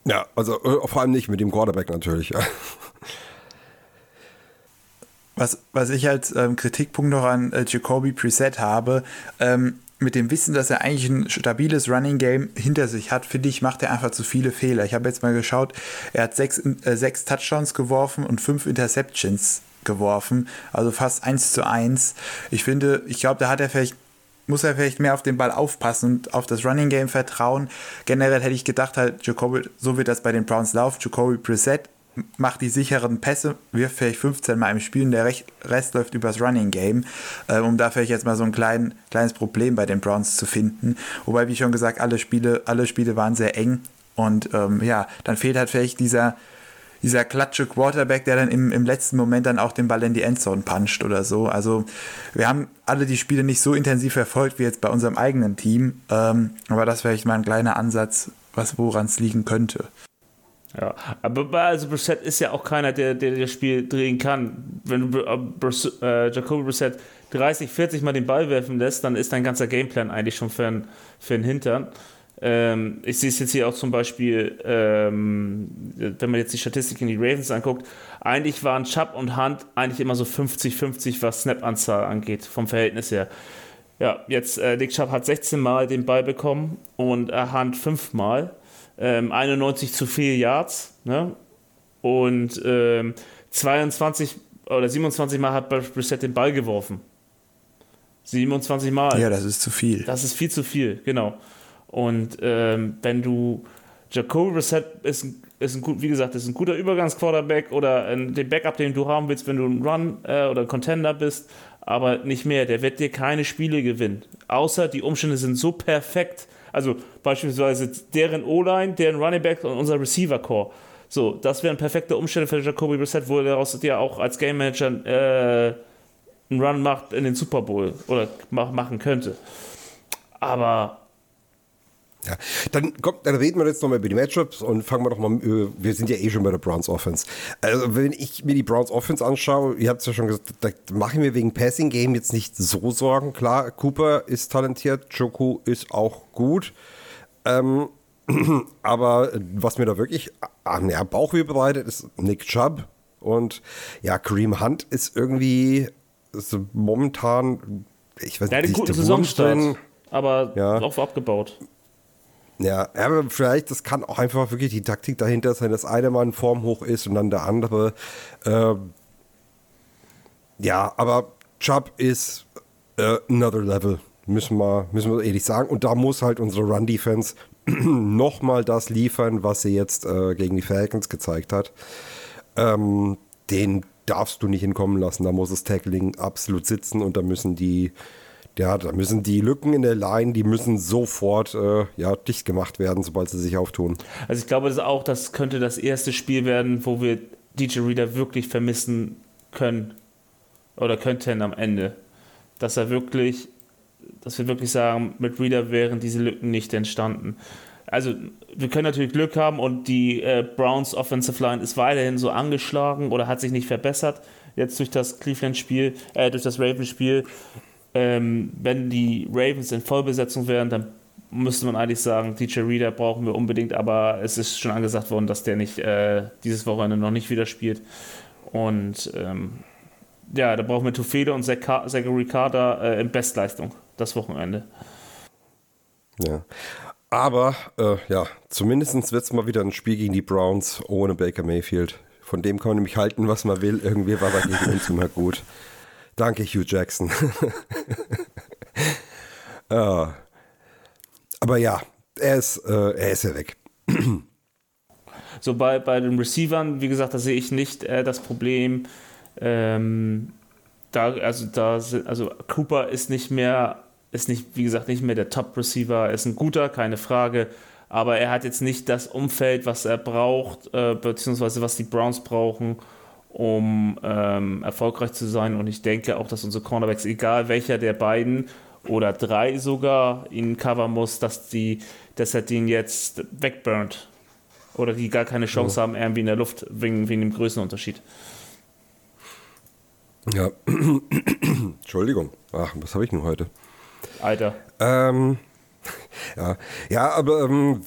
Ja, also äh, vor allem nicht mit dem Quarterback natürlich. Was, was ich als ähm, Kritikpunkt noch an äh, Jacoby Preset habe, ähm, mit dem Wissen, dass er eigentlich ein stabiles Running Game hinter sich hat, finde ich, macht er einfach zu viele Fehler. Ich habe jetzt mal geschaut, er hat sechs, äh, sechs Touchdowns geworfen und fünf Interceptions geworfen, also fast eins zu eins. Ich finde, ich glaube, da hat er vielleicht muss er vielleicht mehr auf den Ball aufpassen und auf das Running Game vertrauen. Generell hätte ich gedacht, halt, Jacoby, so wird das bei den Browns laufen. Jacoby Preset macht die sicheren Pässe, wirft vielleicht 15 Mal im Spiel und der Rest läuft übers Running Game, äh, um da vielleicht jetzt mal so ein klein, kleines Problem bei den Browns zu finden. Wobei, wie schon gesagt, alle Spiele, alle Spiele waren sehr eng und ähm, ja, dann fehlt halt vielleicht dieser, dieser klatsche Quarterback, der dann im, im letzten Moment dann auch den Ball in die Endzone puncht oder so. Also wir haben alle die Spiele nicht so intensiv verfolgt wie jetzt bei unserem eigenen Team, ähm, aber das wäre vielleicht mal ein kleiner Ansatz, was woran es liegen könnte. Ja, aber also Brissett ist ja auch keiner, der, der das Spiel drehen kann. Wenn du äh, Jacoby Brissett 30, 40 Mal den Ball werfen lässt, dann ist dein ganzer Gameplan eigentlich schon für den Hintern. Ähm, ich sehe es jetzt hier auch zum Beispiel, ähm, wenn man jetzt die Statistik in die Ravens anguckt, eigentlich waren Chubb und Hunt eigentlich immer so 50-50, was Snap-Anzahl angeht, vom Verhältnis her. Ja, jetzt äh, Nick Chubb hat 16 Mal den Ball bekommen und äh, Hunt 5 Mal. Ähm, 91 zu 4 Yards. Ne? Und ähm, 22 oder 27 Mal hat Brissett den Ball geworfen. 27 Mal. Ja, das ist zu viel. Das ist viel zu viel, genau. Und ähm, wenn du Jacoby Brissett ist, ist ein wie gesagt, ist ein guter Übergangsquarterback oder ein, den Backup, den du haben willst, wenn du ein Run äh, oder Contender bist, aber nicht mehr. Der wird dir keine Spiele gewinnen. Außer die Umstände sind so perfekt. Also beispielsweise deren O-Line, deren Running Back und unser Receiver Core. So, das wären perfekte Umstände für Jacoby Brissett, wo er daraus dir auch als Game Manager äh, einen Run macht in den Super Bowl oder machen könnte. Aber ja, dann, kommt, dann reden wir jetzt nochmal über die Matchups und fangen wir doch mal, äh, wir sind ja eh schon bei der Browns Offense. Also, wenn ich mir die Browns Offense anschaue, ihr habt es ja schon gesagt, da mache ich mir wegen Passing Game jetzt nicht so Sorgen. Klar, Cooper ist talentiert, Joku ist auch gut. Ähm, aber was mir da wirklich an ja, Bauchweh bereitet, ist Nick Chubb. Und ja, Kareem Hunt ist irgendwie ist momentan, ich weiß nicht, ja, guten Saisonstart, aber ja. auch abgebaut. Ja, aber vielleicht, das kann auch einfach wirklich die Taktik dahinter sein, dass einer mal in Form hoch ist und dann der andere. Äh, ja, aber Chubb ist äh, another level, müssen wir, müssen wir ehrlich sagen. Und da muss halt unsere Run-Defense nochmal das liefern, was sie jetzt äh, gegen die Falcons gezeigt hat. Ähm, den darfst du nicht hinkommen lassen. Da muss das Tackling absolut sitzen und da müssen die ja, da müssen die Lücken in der Line, die müssen sofort äh, ja, dicht gemacht werden, sobald sie sich auftun. Also ich glaube das auch, das könnte das erste Spiel werden, wo wir DJ Reader wirklich vermissen können oder könnten am Ende. Dass er wirklich, dass wir wirklich sagen, mit Reader wären diese Lücken nicht entstanden. Also wir können natürlich Glück haben und die äh, Browns Offensive Line ist weiterhin so angeschlagen oder hat sich nicht verbessert jetzt durch das Cleveland-Spiel, äh, durch das Ravens-Spiel. Ähm, wenn die Ravens in Vollbesetzung wären, dann müsste man eigentlich sagen, DJ Reader brauchen wir unbedingt, aber es ist schon angesagt worden, dass der nicht äh, dieses Wochenende noch nicht wieder spielt. Und ähm, ja, da brauchen wir Tufede und Zachary Carter äh, in Bestleistung das Wochenende. Ja. Aber äh, ja, zumindest wird es mal wieder ein Spiel gegen die Browns ohne Baker Mayfield. Von dem kann man nämlich halten, was man will. Irgendwie war er gegen uns immer gut. Danke, Hugh Jackson. uh, aber ja, er ist, äh, er ist ja weg. so bei, bei den Receivern, wie gesagt, da sehe ich nicht äh, das Problem. Ähm, da, also, da sind, also Cooper ist nicht mehr, ist nicht, wie gesagt, nicht mehr der Top-Receiver. Er ist ein guter, keine Frage. Aber er hat jetzt nicht das Umfeld, was er braucht, äh, beziehungsweise was die Browns brauchen, um ähm, erfolgreich zu sein. Und ich denke auch, dass unsere Cornerbacks, egal welcher der beiden oder drei sogar, ihn covern muss, dass, die, dass er den jetzt wegburnt. Oder die gar keine Chance oh. haben, irgendwie in der Luft wegen, wegen dem Größenunterschied. Ja, Entschuldigung. Ach, was habe ich denn heute? Alter. Ähm, ja, ja, aber ähm,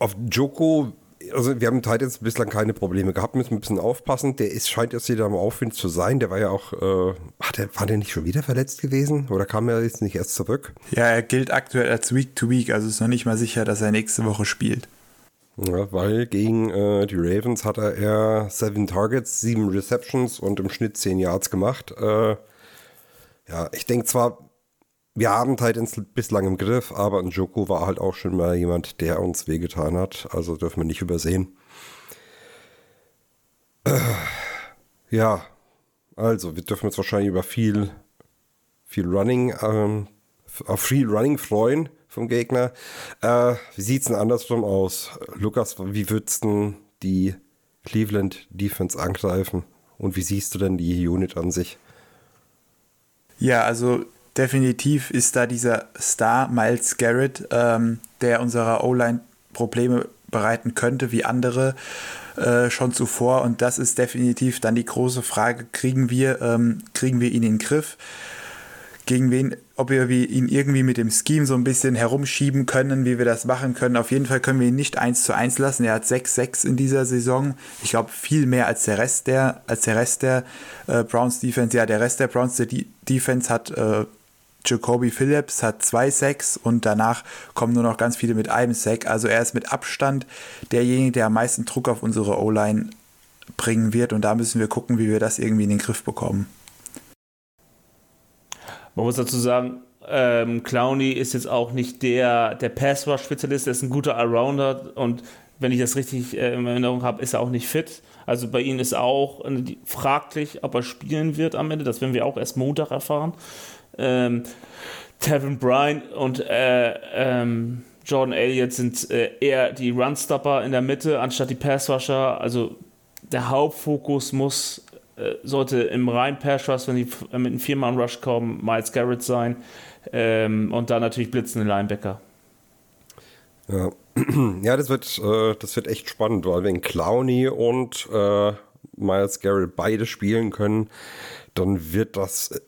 auf Joko also wir haben halt jetzt bislang keine Probleme gehabt, müssen ein bisschen aufpassen. Der ist, scheint jetzt wieder am Aufwind zu sein. Der war ja auch, äh, ach, der, war der nicht schon wieder verletzt gewesen? Oder kam er jetzt nicht erst zurück? Ja, er gilt aktuell als Week to Week, also ist noch nicht mal sicher, dass er nächste Woche spielt. Ja, weil gegen äh, die Ravens hat er eher seven Targets, sieben Receptions und im Schnitt zehn Yards gemacht. Äh, ja, ich denke zwar, wir haben Titans bislang im Griff, aber Njoku war halt auch schon mal jemand, der uns wehgetan hat. Also dürfen wir nicht übersehen. Äh, ja, also wir dürfen uns wahrscheinlich über viel, viel Running, ähm, auf viel Running freuen vom Gegner. Äh, wie sieht es denn andersrum aus? Lukas, wie würdest du die Cleveland Defense angreifen? Und wie siehst du denn die Unit an sich? Ja, also definitiv ist da dieser Star Miles Garrett, ähm, der unserer O-Line Probleme bereiten könnte wie andere äh, schon zuvor. Und das ist definitiv dann die große Frage, kriegen wir, ähm, kriegen wir ihn in den Griff? Gegen wen, ob wir ihn irgendwie mit dem Scheme so ein bisschen herumschieben können, wie wir das machen können. Auf jeden Fall können wir ihn nicht 1 zu 1 lassen. Er hat 6-6 in dieser Saison. Ich glaube, viel mehr als der Rest der, als der Rest der äh, Browns Defense. Ja, der Rest der Browns der Defense hat äh, Jacoby Phillips hat zwei Sacks und danach kommen nur noch ganz viele mit einem Sack. Also er ist mit Abstand derjenige, der am meisten Druck auf unsere O-Line bringen wird und da müssen wir gucken, wie wir das irgendwie in den Griff bekommen. Man muss dazu sagen, ähm, Clowney ist jetzt auch nicht der, der Pass-Rush-Spezialist, er ist ein guter Allrounder und wenn ich das richtig äh, in Erinnerung habe, ist er auch nicht fit. Also bei ihm ist auch äh, fraglich, ob er spielen wird am Ende. Das werden wir auch erst Montag erfahren. Ähm, Tevin Bryan und äh, ähm, Jordan Elliott sind äh, eher die Runstopper in der Mitte anstatt die Passrusher. Also der Hauptfokus muss, äh, sollte im reinen Passrush, wenn die mit einem Viermann-Rush kommen, Miles Garrett sein. Ähm, und dann natürlich blitzende Linebacker. Ja. ja, das wird, äh, das wird echt spannend, weil wenn Clowney und äh, Miles Garrett beide spielen können, dann wird das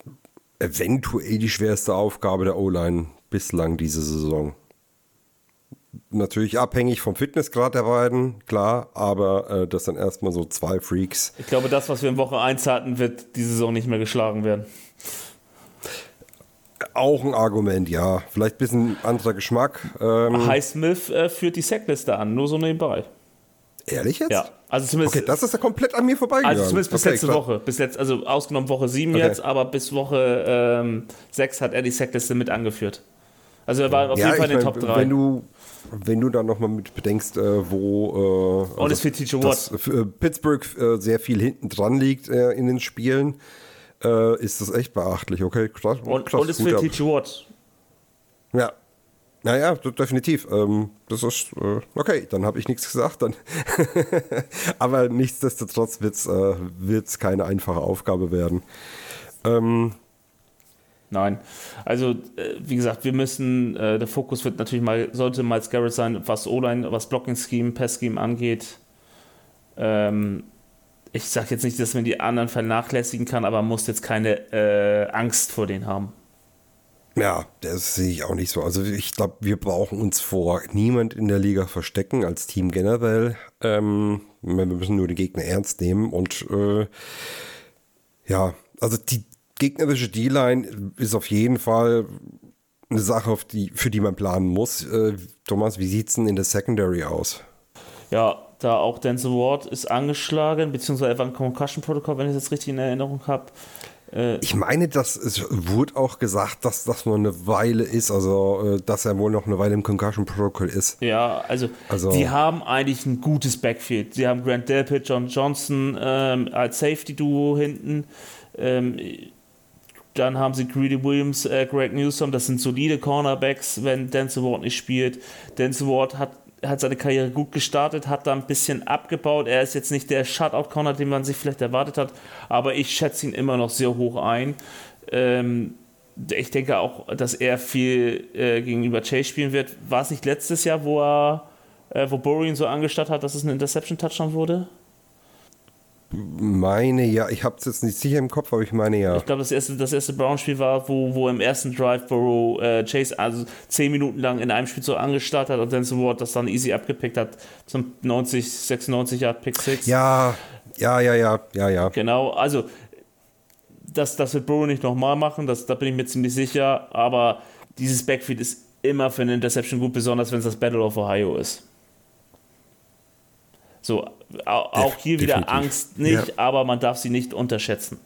eventuell die schwerste Aufgabe der O-Line bislang diese Saison. Natürlich abhängig vom Fitnessgrad der beiden, klar, aber äh, das sind erstmal so zwei Freaks. Ich glaube, das, was wir in Woche 1 hatten, wird diese Saison nicht mehr geschlagen werden. Auch ein Argument, ja. Vielleicht ein bisschen anderer Geschmack. Ähm, Highsmith äh, führt die Sackliste an, nur so nebenbei. Ehrlich jetzt? Ja. Also zumindest, okay, das ist ja komplett an mir vorbeigegangen. Also zumindest bis okay, letzte klar. Woche. Bis letzt, also ausgenommen Woche 7 okay. jetzt, aber bis Woche ähm, 6 hat er die Sackliste mit angeführt. Also er war auf ja, jeden Fall in den Top 3. Wenn du, wenn du dann nochmal mit bedenkst, äh, wo äh, also, für dass, äh, Pittsburgh äh, sehr viel hinten dran liegt äh, in den Spielen, äh, ist das echt beachtlich. Okay, krass. Und, krass, und es für TJ Watt. Ja, naja, definitiv. Ähm, das ist äh, okay, dann habe ich nichts gesagt. Dann Aber nichtsdestotrotz wird es äh, keine einfache Aufgabe werden. Ähm, Nein. Also, äh, wie gesagt, wir müssen, der Fokus wird natürlich mal, sollte Miles Garrett sein, was O-Line, was Blocking-Scheme, Pass-Scheme angeht. Ähm, ich sage jetzt nicht, dass man die anderen vernachlässigen kann, aber man muss jetzt keine äh, Angst vor denen haben. Ja, das sehe ich auch nicht so. Also ich glaube, wir brauchen uns vor niemand in der Liga verstecken, als Team generell. Ähm, wir müssen nur die Gegner ernst nehmen. Und äh, ja, also die gegnerische D-Line ist auf jeden Fall eine Sache, die, für die man planen muss. Äh, Thomas, wie sieht es denn in der Secondary aus? Ja, da auch Denzel Ward ist angeschlagen, beziehungsweise einfach ein Concussion-Protokoll, wenn ich das richtig in Erinnerung habe. Äh, ich meine, dass es wurde auch gesagt, dass das nur eine Weile ist, also äh, dass er wohl noch eine Weile im Concussion Protocol ist. Ja, also, also die haben eigentlich ein gutes Backfield. Sie haben Grant Delpit, John Johnson ähm, als Safety-Duo hinten. Ähm, dann haben sie Greedy Williams, äh, Greg Newsom, das sind solide Cornerbacks, wenn Denzel Ward nicht spielt. Denzel Ward hat hat seine Karriere gut gestartet, hat da ein bisschen abgebaut. Er ist jetzt nicht der Shutout-Corner, den man sich vielleicht erwartet hat, aber ich schätze ihn immer noch sehr hoch ein. Ähm, ich denke auch, dass er viel äh, gegenüber Chase spielen wird. War es nicht letztes Jahr, wo er, äh, wo ihn so angestarrt hat, dass es ein Interception-Touchdown wurde? Meine ja, ich habe es jetzt nicht sicher im Kopf, aber ich meine ja. Ich glaube, das erste, das erste Brown-Spiel war, wo, wo im ersten Drive Burrow äh, Chase also zehn Minuten lang in einem Spiel so angestartet hat und dann so Ward das dann easy abgepickt hat zum 90, 96 Yard Pick 6. Ja, ja, ja, ja, ja, ja. Genau, also das, das wird Burrow nicht nochmal machen, das, da bin ich mir ziemlich sicher, aber dieses Backfield ist immer für eine Interception gut, besonders wenn es das Battle of Ohio ist. So, auch hier wieder Definitiv. Angst nicht, ja. aber man darf sie nicht unterschätzen.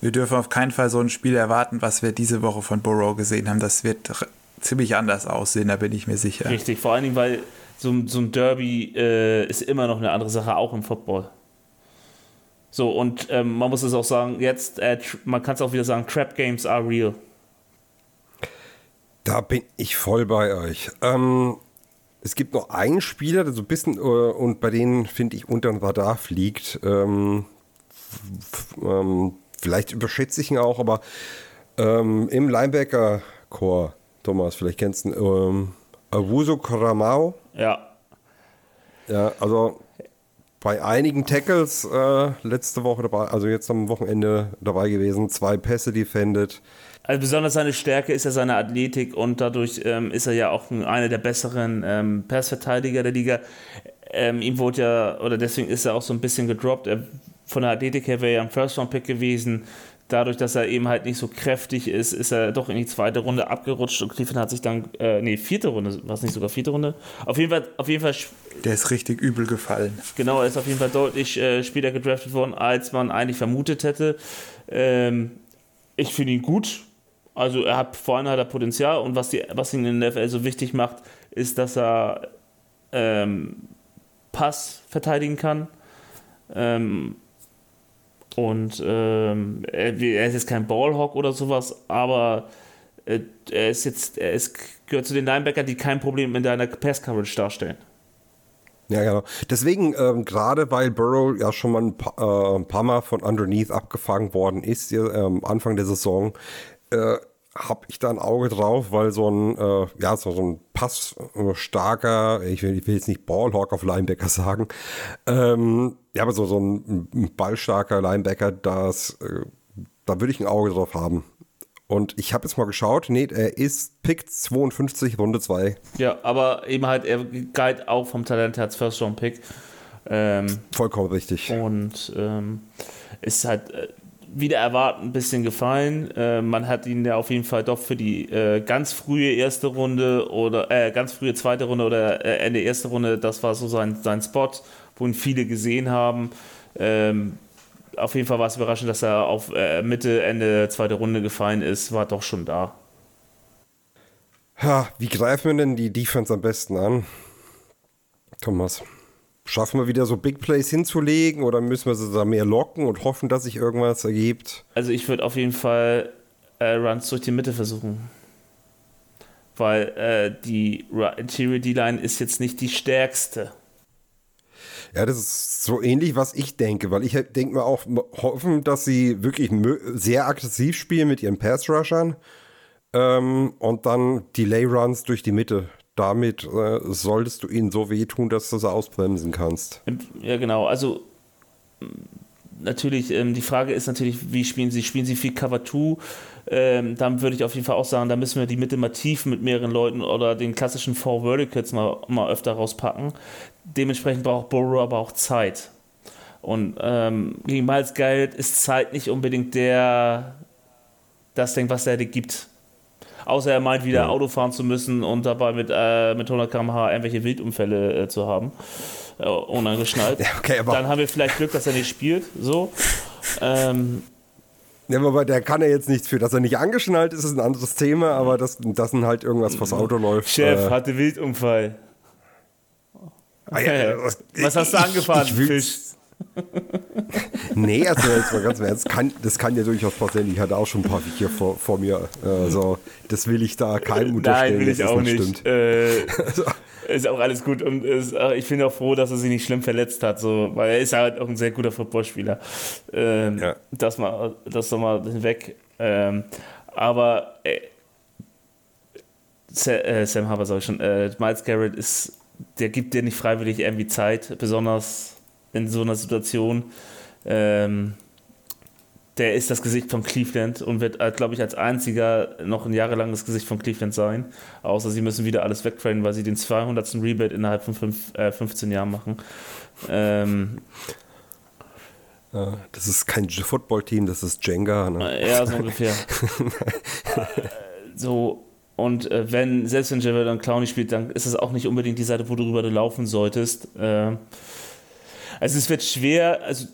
Wir dürfen auf keinen Fall so ein Spiel erwarten, was wir diese Woche von Burrow gesehen haben. Das wird ziemlich anders aussehen, da bin ich mir sicher. Richtig, vor allen Dingen, weil so, so ein Derby äh, ist immer noch eine andere Sache, auch im Football. So, und ähm, man muss es auch sagen, jetzt, äh, man kann es auch wieder sagen, Trap Games are real. Da bin ich voll bei euch. Ähm, es gibt noch einen Spieler, der so ein bisschen äh, und bei denen finde ich unter dem Radar fliegt. Ähm, ähm, vielleicht überschätze ich ihn auch, aber ähm, im Linebacker-Core, Thomas, vielleicht kennst du ihn, ähm, Awuso Karamau. Ja. Ja, also bei einigen Tackles äh, letzte Woche dabei, also jetzt am Wochenende dabei gewesen, zwei Pässe defended. Also besonders seine Stärke ist ja seine Athletik und dadurch ähm, ist er ja auch einer der besseren ähm, Passverteidiger der Liga. Ähm, ihm wurde ja, oder deswegen ist er auch so ein bisschen gedroppt. Er, von der Athletik her wäre er ein First-Round-Pick gewesen. Dadurch, dass er eben halt nicht so kräftig ist, ist er doch in die zweite Runde abgerutscht und Cleveland hat sich dann, äh, nee, vierte Runde, war es nicht sogar vierte Runde? Auf jeden Fall, auf jeden Fall. Der ist richtig übel gefallen. Genau, er ist auf jeden Fall deutlich äh, später gedraftet worden, als man eigentlich vermutet hätte. Ähm, ich finde ihn gut. Also er hat vor allem hat er Potenzial und was, die, was ihn in der NFL so wichtig macht, ist, dass er ähm, Pass verteidigen kann. Ähm, und ähm, er, er, ist jetzt kein Ballhawk oder sowas, aber äh, er ist jetzt, er ist, gehört zu den Linebackern, die kein Problem in deiner Pass-Coverage darstellen. Ja, genau. Deswegen, ähm, gerade weil Burrow ja schon mal ein paar, äh, ein paar, Mal von underneath abgefangen worden ist, äh, Anfang der Saison, äh, habe ich da ein Auge drauf, weil so ein, äh, ja, so, so ein passstarker, ich will, ich will jetzt nicht Ballhawk auf Linebacker sagen, ähm, ja, aber so, so ein, ein ballstarker Linebacker, das, äh, da würde ich ein Auge drauf haben. Und ich habe jetzt mal geschaut, nee, er ist Pick 52, Runde 2. Ja, aber eben halt, er galt auch vom Talent her als First-Round-Pick. Ähm, Vollkommen richtig. Und ähm, ist halt äh, wieder erwarten ein bisschen gefallen. Äh, man hat ihn ja auf jeden Fall doch für die äh, ganz frühe erste Runde oder äh, ganz frühe zweite Runde oder äh, Ende erste Runde, das war so sein, sein Spot, wo ihn viele gesehen haben. Ähm, auf jeden Fall war es überraschend, dass er auf äh, Mitte, Ende zweite Runde gefallen ist, war doch schon da. Ja, wie greifen wir denn die Defense am besten an? Thomas. Schaffen wir wieder so Big Plays hinzulegen oder müssen wir sie da mehr locken und hoffen, dass sich irgendwas ergibt? Also ich würde auf jeden Fall äh, Runs durch die Mitte versuchen. Weil äh, die Interior D-Line ist jetzt nicht die stärkste. Ja, das ist so ähnlich, was ich denke, weil ich denke mir auch, hoffen, dass sie wirklich sehr aggressiv spielen mit ihren Pass-Rushern ähm, und dann Delay-Runs durch die Mitte damit äh, solltest du ihnen so wehtun, dass du sie ausbremsen kannst. Ja, genau. Also natürlich, ähm, die Frage ist natürlich, wie spielen sie? Spielen sie viel Cover 2? Ähm, dann würde ich auf jeden Fall auch sagen, da müssen wir die Mitte mal tief mit mehreren Leuten oder den klassischen Four Verticals mal, mal öfter rauspacken. Dementsprechend braucht Burrow aber auch Zeit. Und ähm, gegen Miles Geld ist Zeit nicht unbedingt der das Ding, was er dir gibt. Außer er meint wieder ja. Auto fahren zu müssen und dabei mit, äh, mit 100 km/h irgendwelche Wildunfälle äh, zu haben. Äh, unangeschnallt. Ja, okay, Dann haben wir vielleicht Glück, dass er nicht spielt. So. Ähm, ja, aber der kann ja jetzt nichts für, dass er nicht angeschnallt ist, ist ein anderes Thema, aber dass das halt irgendwas vors Auto läuft. Chef äh, hatte Wildunfall. Ah, ja, was hast du angefahren, ich, ich Fisch? Nee, also jetzt mal ganz ernst, das kann, das kann ja durchaus passieren. Ich hatte auch schon ein paar Viecher vor, vor mir. Also, das will ich da keinem unterstellen. Nein, will ich auch nicht. Äh, also. Ist auch alles gut und ist, ich bin auch froh, dass er sich nicht schlimm verletzt hat, so, weil er ist halt auch ein sehr guter Footballspieler. Ähm, ja. Das mal, das mal hinweg. Ähm, aber äh, Sam, äh, Sam Harper sag ich schon, äh, Miles Garrett ist, der gibt dir nicht freiwillig irgendwie Zeit, besonders in so einer Situation. Ähm, der ist das Gesicht von Cleveland und wird, äh, glaube ich, als einziger noch ein jahrelang das Gesicht von Cleveland sein. Außer sie müssen wieder alles wegtrainen, weil sie den 200. Rebate innerhalb von fünf, äh, 15 Jahren machen. Ähm, das ist kein Football-Team, das ist Jenga. Ne? Ja, so ungefähr. so, und äh, wenn, selbst wenn Javel Clowny spielt, dann ist es auch nicht unbedingt die Seite, wo du drüber laufen solltest. Äh, also es wird schwer, also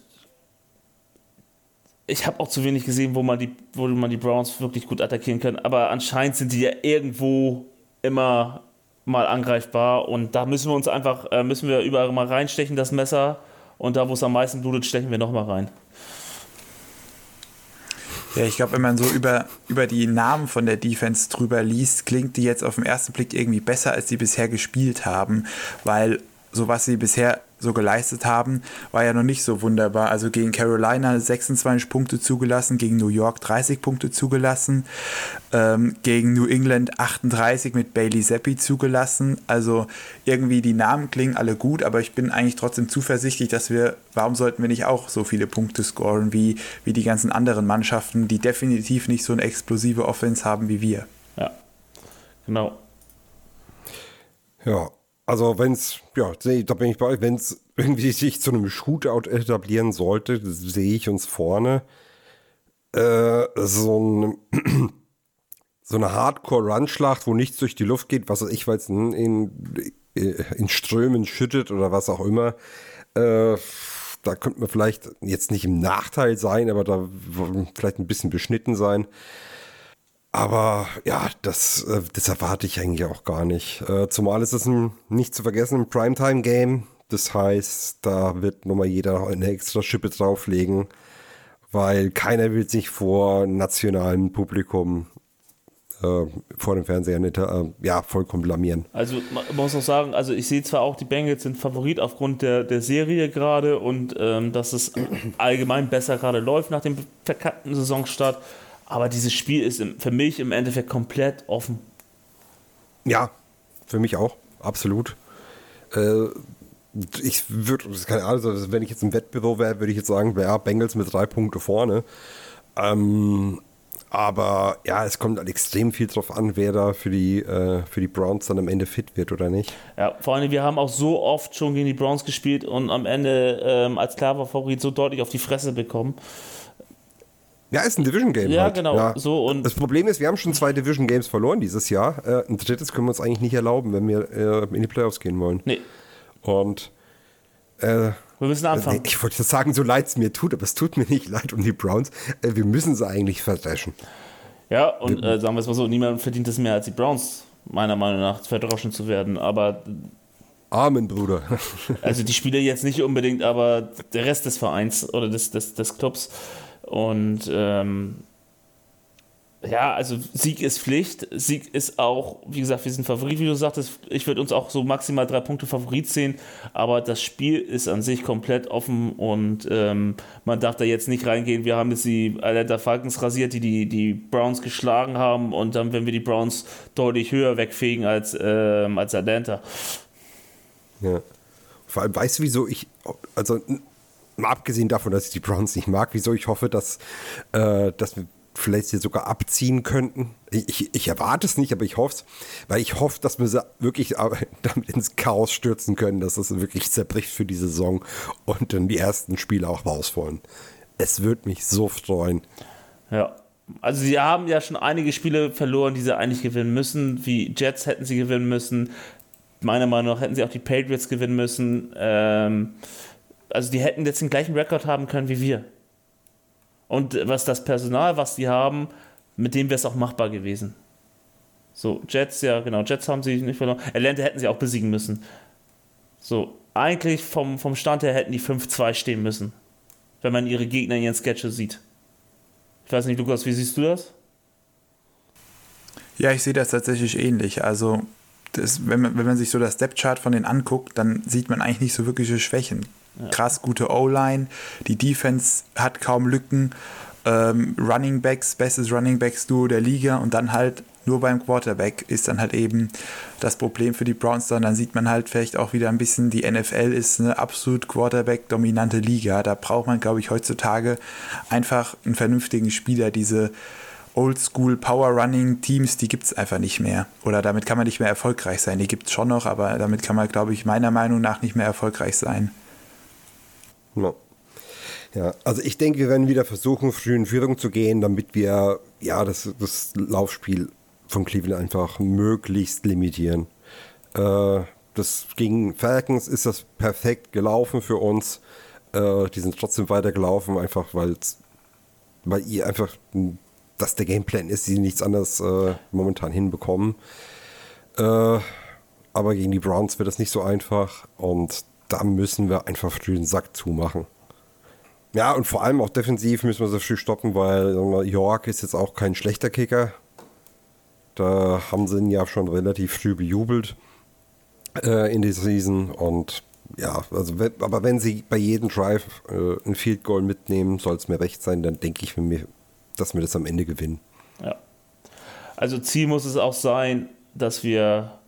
ich habe auch zu wenig gesehen, wo man, die, wo man die Browns wirklich gut attackieren kann, aber anscheinend sind die ja irgendwo immer mal angreifbar. Und da müssen wir uns einfach, äh, müssen wir überall mal reinstechen, das Messer. Und da, wo es am meisten blutet, stechen wir nochmal rein. Ja, ich glaube, wenn man so über, über die Namen von der Defense drüber liest, klingt die jetzt auf den ersten Blick irgendwie besser, als sie bisher gespielt haben, weil so was sie bisher so geleistet haben, war ja noch nicht so wunderbar. Also gegen Carolina 26 Punkte zugelassen, gegen New York 30 Punkte zugelassen, ähm, gegen New England 38 mit Bailey Zappi zugelassen. Also irgendwie die Namen klingen alle gut, aber ich bin eigentlich trotzdem zuversichtlich, dass wir, warum sollten wir nicht auch so viele Punkte scoren wie, wie die ganzen anderen Mannschaften, die definitiv nicht so eine explosive Offense haben wie wir. Ja, genau. Ja, also wenn es, ja, da bin ich bei, wenn es irgendwie sich zu einem Shootout etablieren sollte, sehe ich uns vorne äh, so, ein, so eine Hardcore-Run-Schlacht, wo nichts durch die Luft geht, was ich weiß, in, in, in Strömen schüttet oder was auch immer. Äh, da könnte man vielleicht jetzt nicht im Nachteil sein, aber da vielleicht ein bisschen beschnitten sein. Aber ja, das, äh, das erwarte ich eigentlich auch gar nicht. Äh, zumal ist es ein nicht zu vergessen ein Primetime-Game. Das heißt, da wird nochmal jeder eine extra Schippe drauflegen, weil keiner will sich vor nationalem Publikum äh, vor dem Fernseher nicht, äh, ja, vollkommen blamieren. Also man muss auch sagen, also ich sehe zwar auch, die Bengals sind Favorit aufgrund der, der Serie gerade und ähm, dass es allgemein besser gerade läuft nach dem verkackten Saisonstart. Aber dieses Spiel ist für mich im Endeffekt komplett offen. Ja, für mich auch, absolut. Äh, ich würde, keine Ahnung, also wenn ich jetzt im Wettbewerb wäre, würde ich jetzt sagen, ja, Bengals mit drei Punkte vorne. Ähm, aber ja, es kommt halt extrem viel drauf an, wer da für die, äh, für die Browns dann am Ende fit wird oder nicht. Ja, vor allem, wir haben auch so oft schon gegen die Browns gespielt und am Ende ähm, als klarer Favorit so deutlich auf die Fresse bekommen. Ja, ist ein Division Game. Ja, halt. genau. Ja. So und das Problem ist, wir haben schon zwei Division Games verloren dieses Jahr. Äh, ein drittes können wir uns eigentlich nicht erlauben, wenn wir äh, in die Playoffs gehen wollen. Nee. Und äh, wir müssen anfangen. Ich wollte sagen, so leid es mir tut, aber es tut mir nicht leid um die Browns. Äh, wir müssen sie eigentlich verdreschen. Ja, und äh, sagen wir es mal so, niemand verdient es mehr als die Browns, meiner Meinung nach, verdroschen zu werden. Aber Amen, Bruder. also die Spieler jetzt nicht unbedingt, aber der Rest des Vereins oder des, des, des Clubs und ähm, ja, also Sieg ist Pflicht. Sieg ist auch, wie gesagt, wir sind Favorit, wie du sagtest. Ich würde uns auch so maximal drei Punkte Favorit sehen, aber das Spiel ist an sich komplett offen und ähm, man darf da jetzt nicht reingehen. Wir haben jetzt die Atlanta Falcons rasiert, die, die die Browns geschlagen haben und dann, wenn wir die Browns deutlich höher wegfegen als, ähm, als Atlanta. Ja. Vor allem, weißt du, wieso ich, also mal abgesehen davon, dass ich die Browns nicht mag, wieso ich hoffe, dass, äh, dass wir vielleicht sie sogar abziehen könnten. Ich, ich erwarte es nicht, aber ich hoffe es, weil ich hoffe, dass wir sie wirklich damit ins Chaos stürzen können, dass es wirklich zerbricht für die Saison und dann die ersten Spiele auch raus wollen. Es würde mich so freuen. Ja. Also sie haben ja schon einige Spiele verloren, die sie eigentlich gewinnen müssen. Wie Jets hätten sie gewinnen müssen. Meiner Meinung nach hätten sie auch die Patriots gewinnen müssen. Ähm, also die hätten jetzt den gleichen Rekord haben können wie wir. Und was das Personal, was die haben, mit dem wäre es auch machbar gewesen. So, Jets, ja, genau, Jets haben sie nicht verloren. Atlanta hätten sie auch besiegen müssen. So, eigentlich vom, vom Stand her hätten die 5-2 stehen müssen. Wenn man ihre Gegner in ihren Sketches sieht. Ich weiß nicht, Lukas, wie siehst du das? Ja, ich sehe das tatsächlich ähnlich. Also, das, wenn, man, wenn man sich so das Step-Chart von denen anguckt, dann sieht man eigentlich nicht so wirkliche Schwächen. Krass gute O-Line, die Defense hat kaum Lücken, ähm, Running Backs, bestes Running Backs Duo der Liga und dann halt nur beim Quarterback ist dann halt eben das Problem für die Browns. Dann, dann sieht man halt vielleicht auch wieder ein bisschen, die NFL ist eine absolut Quarterback-dominante Liga. Da braucht man, glaube ich, heutzutage einfach einen vernünftigen Spieler. Diese Oldschool Power Running Teams, die gibt es einfach nicht mehr. Oder damit kann man nicht mehr erfolgreich sein. Die gibt es schon noch, aber damit kann man, glaube ich, meiner Meinung nach nicht mehr erfolgreich sein. No. Ja, also ich denke, wir werden wieder versuchen, früh in Führung zu gehen, damit wir ja das, das Laufspiel von Cleveland einfach möglichst limitieren. Äh, das gegen Falcons ist das perfekt gelaufen für uns. Äh, die sind trotzdem weitergelaufen, einfach weil weil ihr einfach dass der Gameplan ist, sie nichts anderes äh, momentan hinbekommen. Äh, aber gegen die Browns wird das nicht so einfach und da müssen wir einfach früh den Sack zumachen. Ja, und vor allem auch defensiv müssen wir so früh stoppen, weil York ist jetzt auch kein schlechter Kicker. Da haben sie ihn ja schon relativ früh bejubelt äh, in dieser Season und ja, also aber wenn sie bei jedem Drive äh, ein Field Goal mitnehmen, soll es mir recht sein, dann denke ich mir, dass wir das am Ende gewinnen. Ja. Also Ziel muss es auch sein, dass wir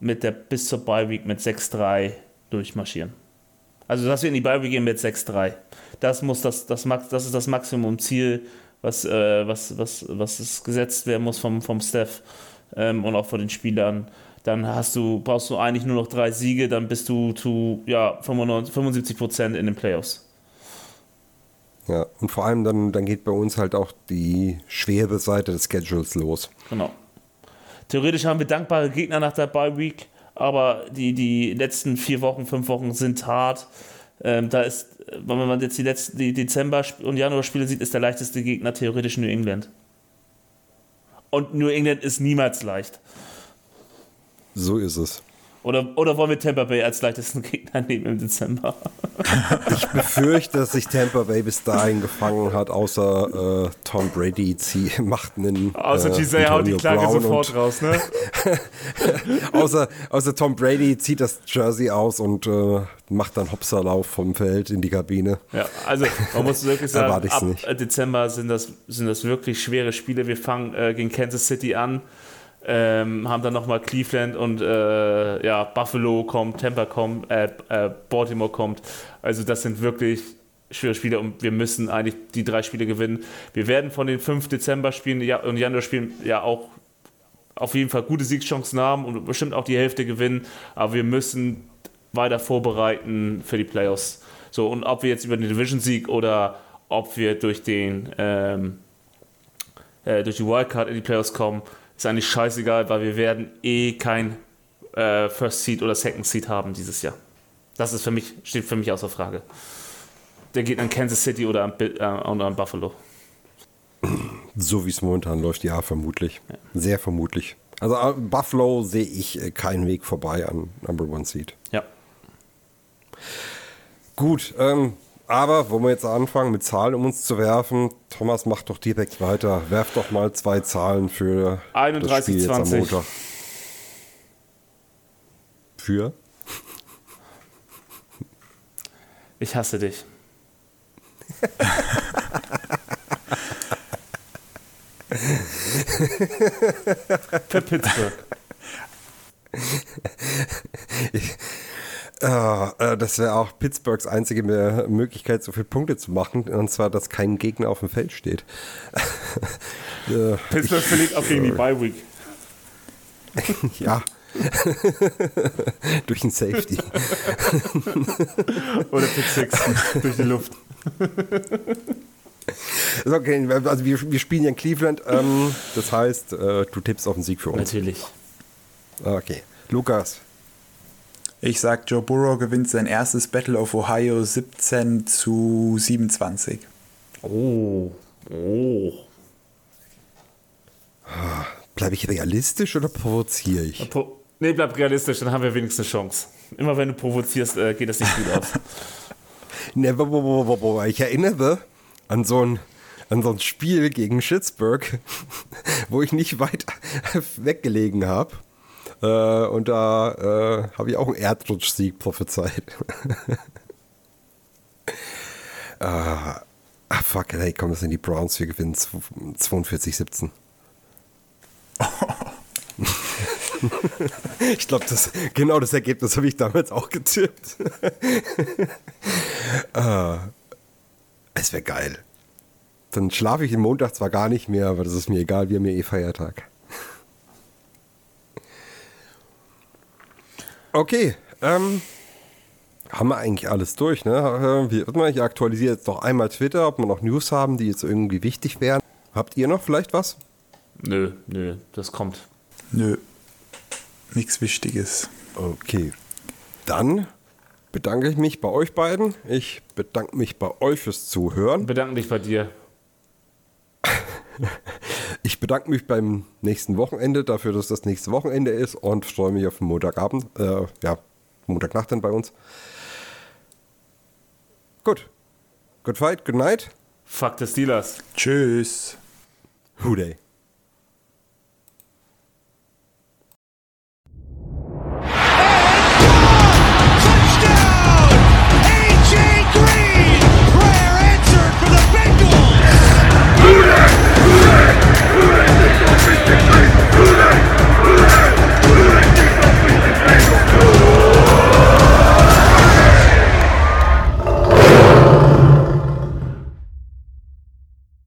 mit der bis zur Bye Week mit 6-3 durchmarschieren. Also dass wir in die Bye Week gehen mit 6-3. Das muss das, das, das ist das Maximum-Ziel, was, äh, was, was, was es gesetzt werden muss vom, vom Staff ähm, und auch von den Spielern. Dann hast du, brauchst du eigentlich nur noch drei Siege, dann bist du zu ja, 95, 75 Prozent in den Playoffs. Ja, und vor allem dann, dann geht bei uns halt auch die schwere Seite des Schedules los. Genau. Theoretisch haben wir dankbare Gegner nach der Bye Week, aber die, die letzten vier Wochen, fünf Wochen sind hart. Ähm, da ist, wenn man jetzt die letzten die Dezember- und Januar-Spiele sieht, ist der leichteste Gegner theoretisch New England. Und New England ist niemals leicht. So ist es. Oder, oder wollen wir Tampa Bay als leichtesten Gegner nehmen im Dezember? Ich befürchte, dass sich Tampa Bay bis dahin gefangen hat, außer äh, Tom Brady zieh, macht einen. Außer äh, Giselle haut die Antonio Klage Brown sofort raus, ne? außer, außer Tom Brady zieht das Jersey aus und äh, macht dann Hopserlauf vom Feld in die Kabine. Ja, also man muss wirklich sagen, ab nicht. Dezember sind das, sind das wirklich schwere Spiele. Wir fangen äh, gegen Kansas City an, ähm, haben dann nochmal Cleveland und äh, ja, Buffalo kommt, Tampa kommt, äh, äh, Baltimore kommt. Also das sind wirklich schwere Spiele und wir müssen eigentlich die drei Spiele gewinnen. Wir werden von den fünf Dezember-Spielen und Januar-Spielen ja auch auf jeden Fall gute Siegschancen haben und bestimmt auch die Hälfte gewinnen, aber wir müssen weiter vorbereiten für die Playoffs. So, und ob wir jetzt über den Division-Sieg oder ob wir durch den ähm, äh, durch die Wildcard in die Playoffs kommen, ist eigentlich scheißegal, weil wir werden eh kein äh, First Seed oder Second Seed haben dieses Jahr. Das ist für mich, steht für mich außer Frage. Der geht an Kansas City oder an, äh, oder an Buffalo. So wie es momentan läuft, ja, vermutlich. Sehr vermutlich. Also äh, Buffalo sehe ich äh, keinen Weg vorbei an Number One Seed. Ja. Gut, ähm, aber wollen wir jetzt anfangen mit Zahlen um uns zu werfen? Thomas, mach doch direkt weiter. Werf doch mal zwei Zahlen für 31, das Spiel jetzt am 20. Montag. Für? Ich hasse dich. Für Pittsburgh. Ah, äh, das wäre auch Pittsburghs einzige Möglichkeit, so viele Punkte zu machen. Und zwar, dass kein Gegner auf dem Feld steht. äh, Pittsburgh verliert auch gegen die Bye Week. ja. Durch den Safety. Oder Pick Six durch die Luft. Okay, also wir, wir spielen ja in Cleveland. Ähm, das heißt, äh, du tippst auf den Sieg für uns. Natürlich. Okay. Lukas. Ich sag, Joe Burrow gewinnt sein erstes Battle of Ohio 17 zu 27. Oh. Oh. Bleibe ich realistisch oder provoziere ich? Pro nee, bleib realistisch, dann haben wir wenigstens eine Chance. Immer wenn du provozierst, äh, geht das nicht gut aus. Never, wo, wo, wo, wo. Ich erinnere an so ein, an so ein Spiel gegen Schittsburg, wo ich nicht weit weggelegen habe. Äh, und da äh, habe ich auch einen Erdrutschsieg prophezeit. ah, ah, fuck, hey, komm, das sind die Browns, wir gewinnen 42-17. ich glaube, das, genau das Ergebnis habe ich damals auch getippt. ah, es wäre geil. Dann schlafe ich den Montag zwar gar nicht mehr, aber das ist mir egal, wir haben ja eh Feiertag. Okay, ähm, haben wir eigentlich alles durch, ne? Äh, wie- warte mal, Ich aktualisiere jetzt noch einmal Twitter, ob wir noch News haben, die jetzt irgendwie wichtig wären. Habt ihr noch vielleicht was? nö, nö, das kommt. Nö, nichts Wichtiges. Okay. Dann bedanke ich mich bei euch beiden. Ich bedanke mich bei euch fürs Zuhören. Bedanke dich bei dir. Ich bedanke mich beim nächsten Wochenende dafür, dass das nächste Wochenende ist und freue mich auf den Montagabend. Äh, ja, Montagnacht dann bei uns. Gut. Good fight, good night. Fuck the Steelers. Tschüss. Who day?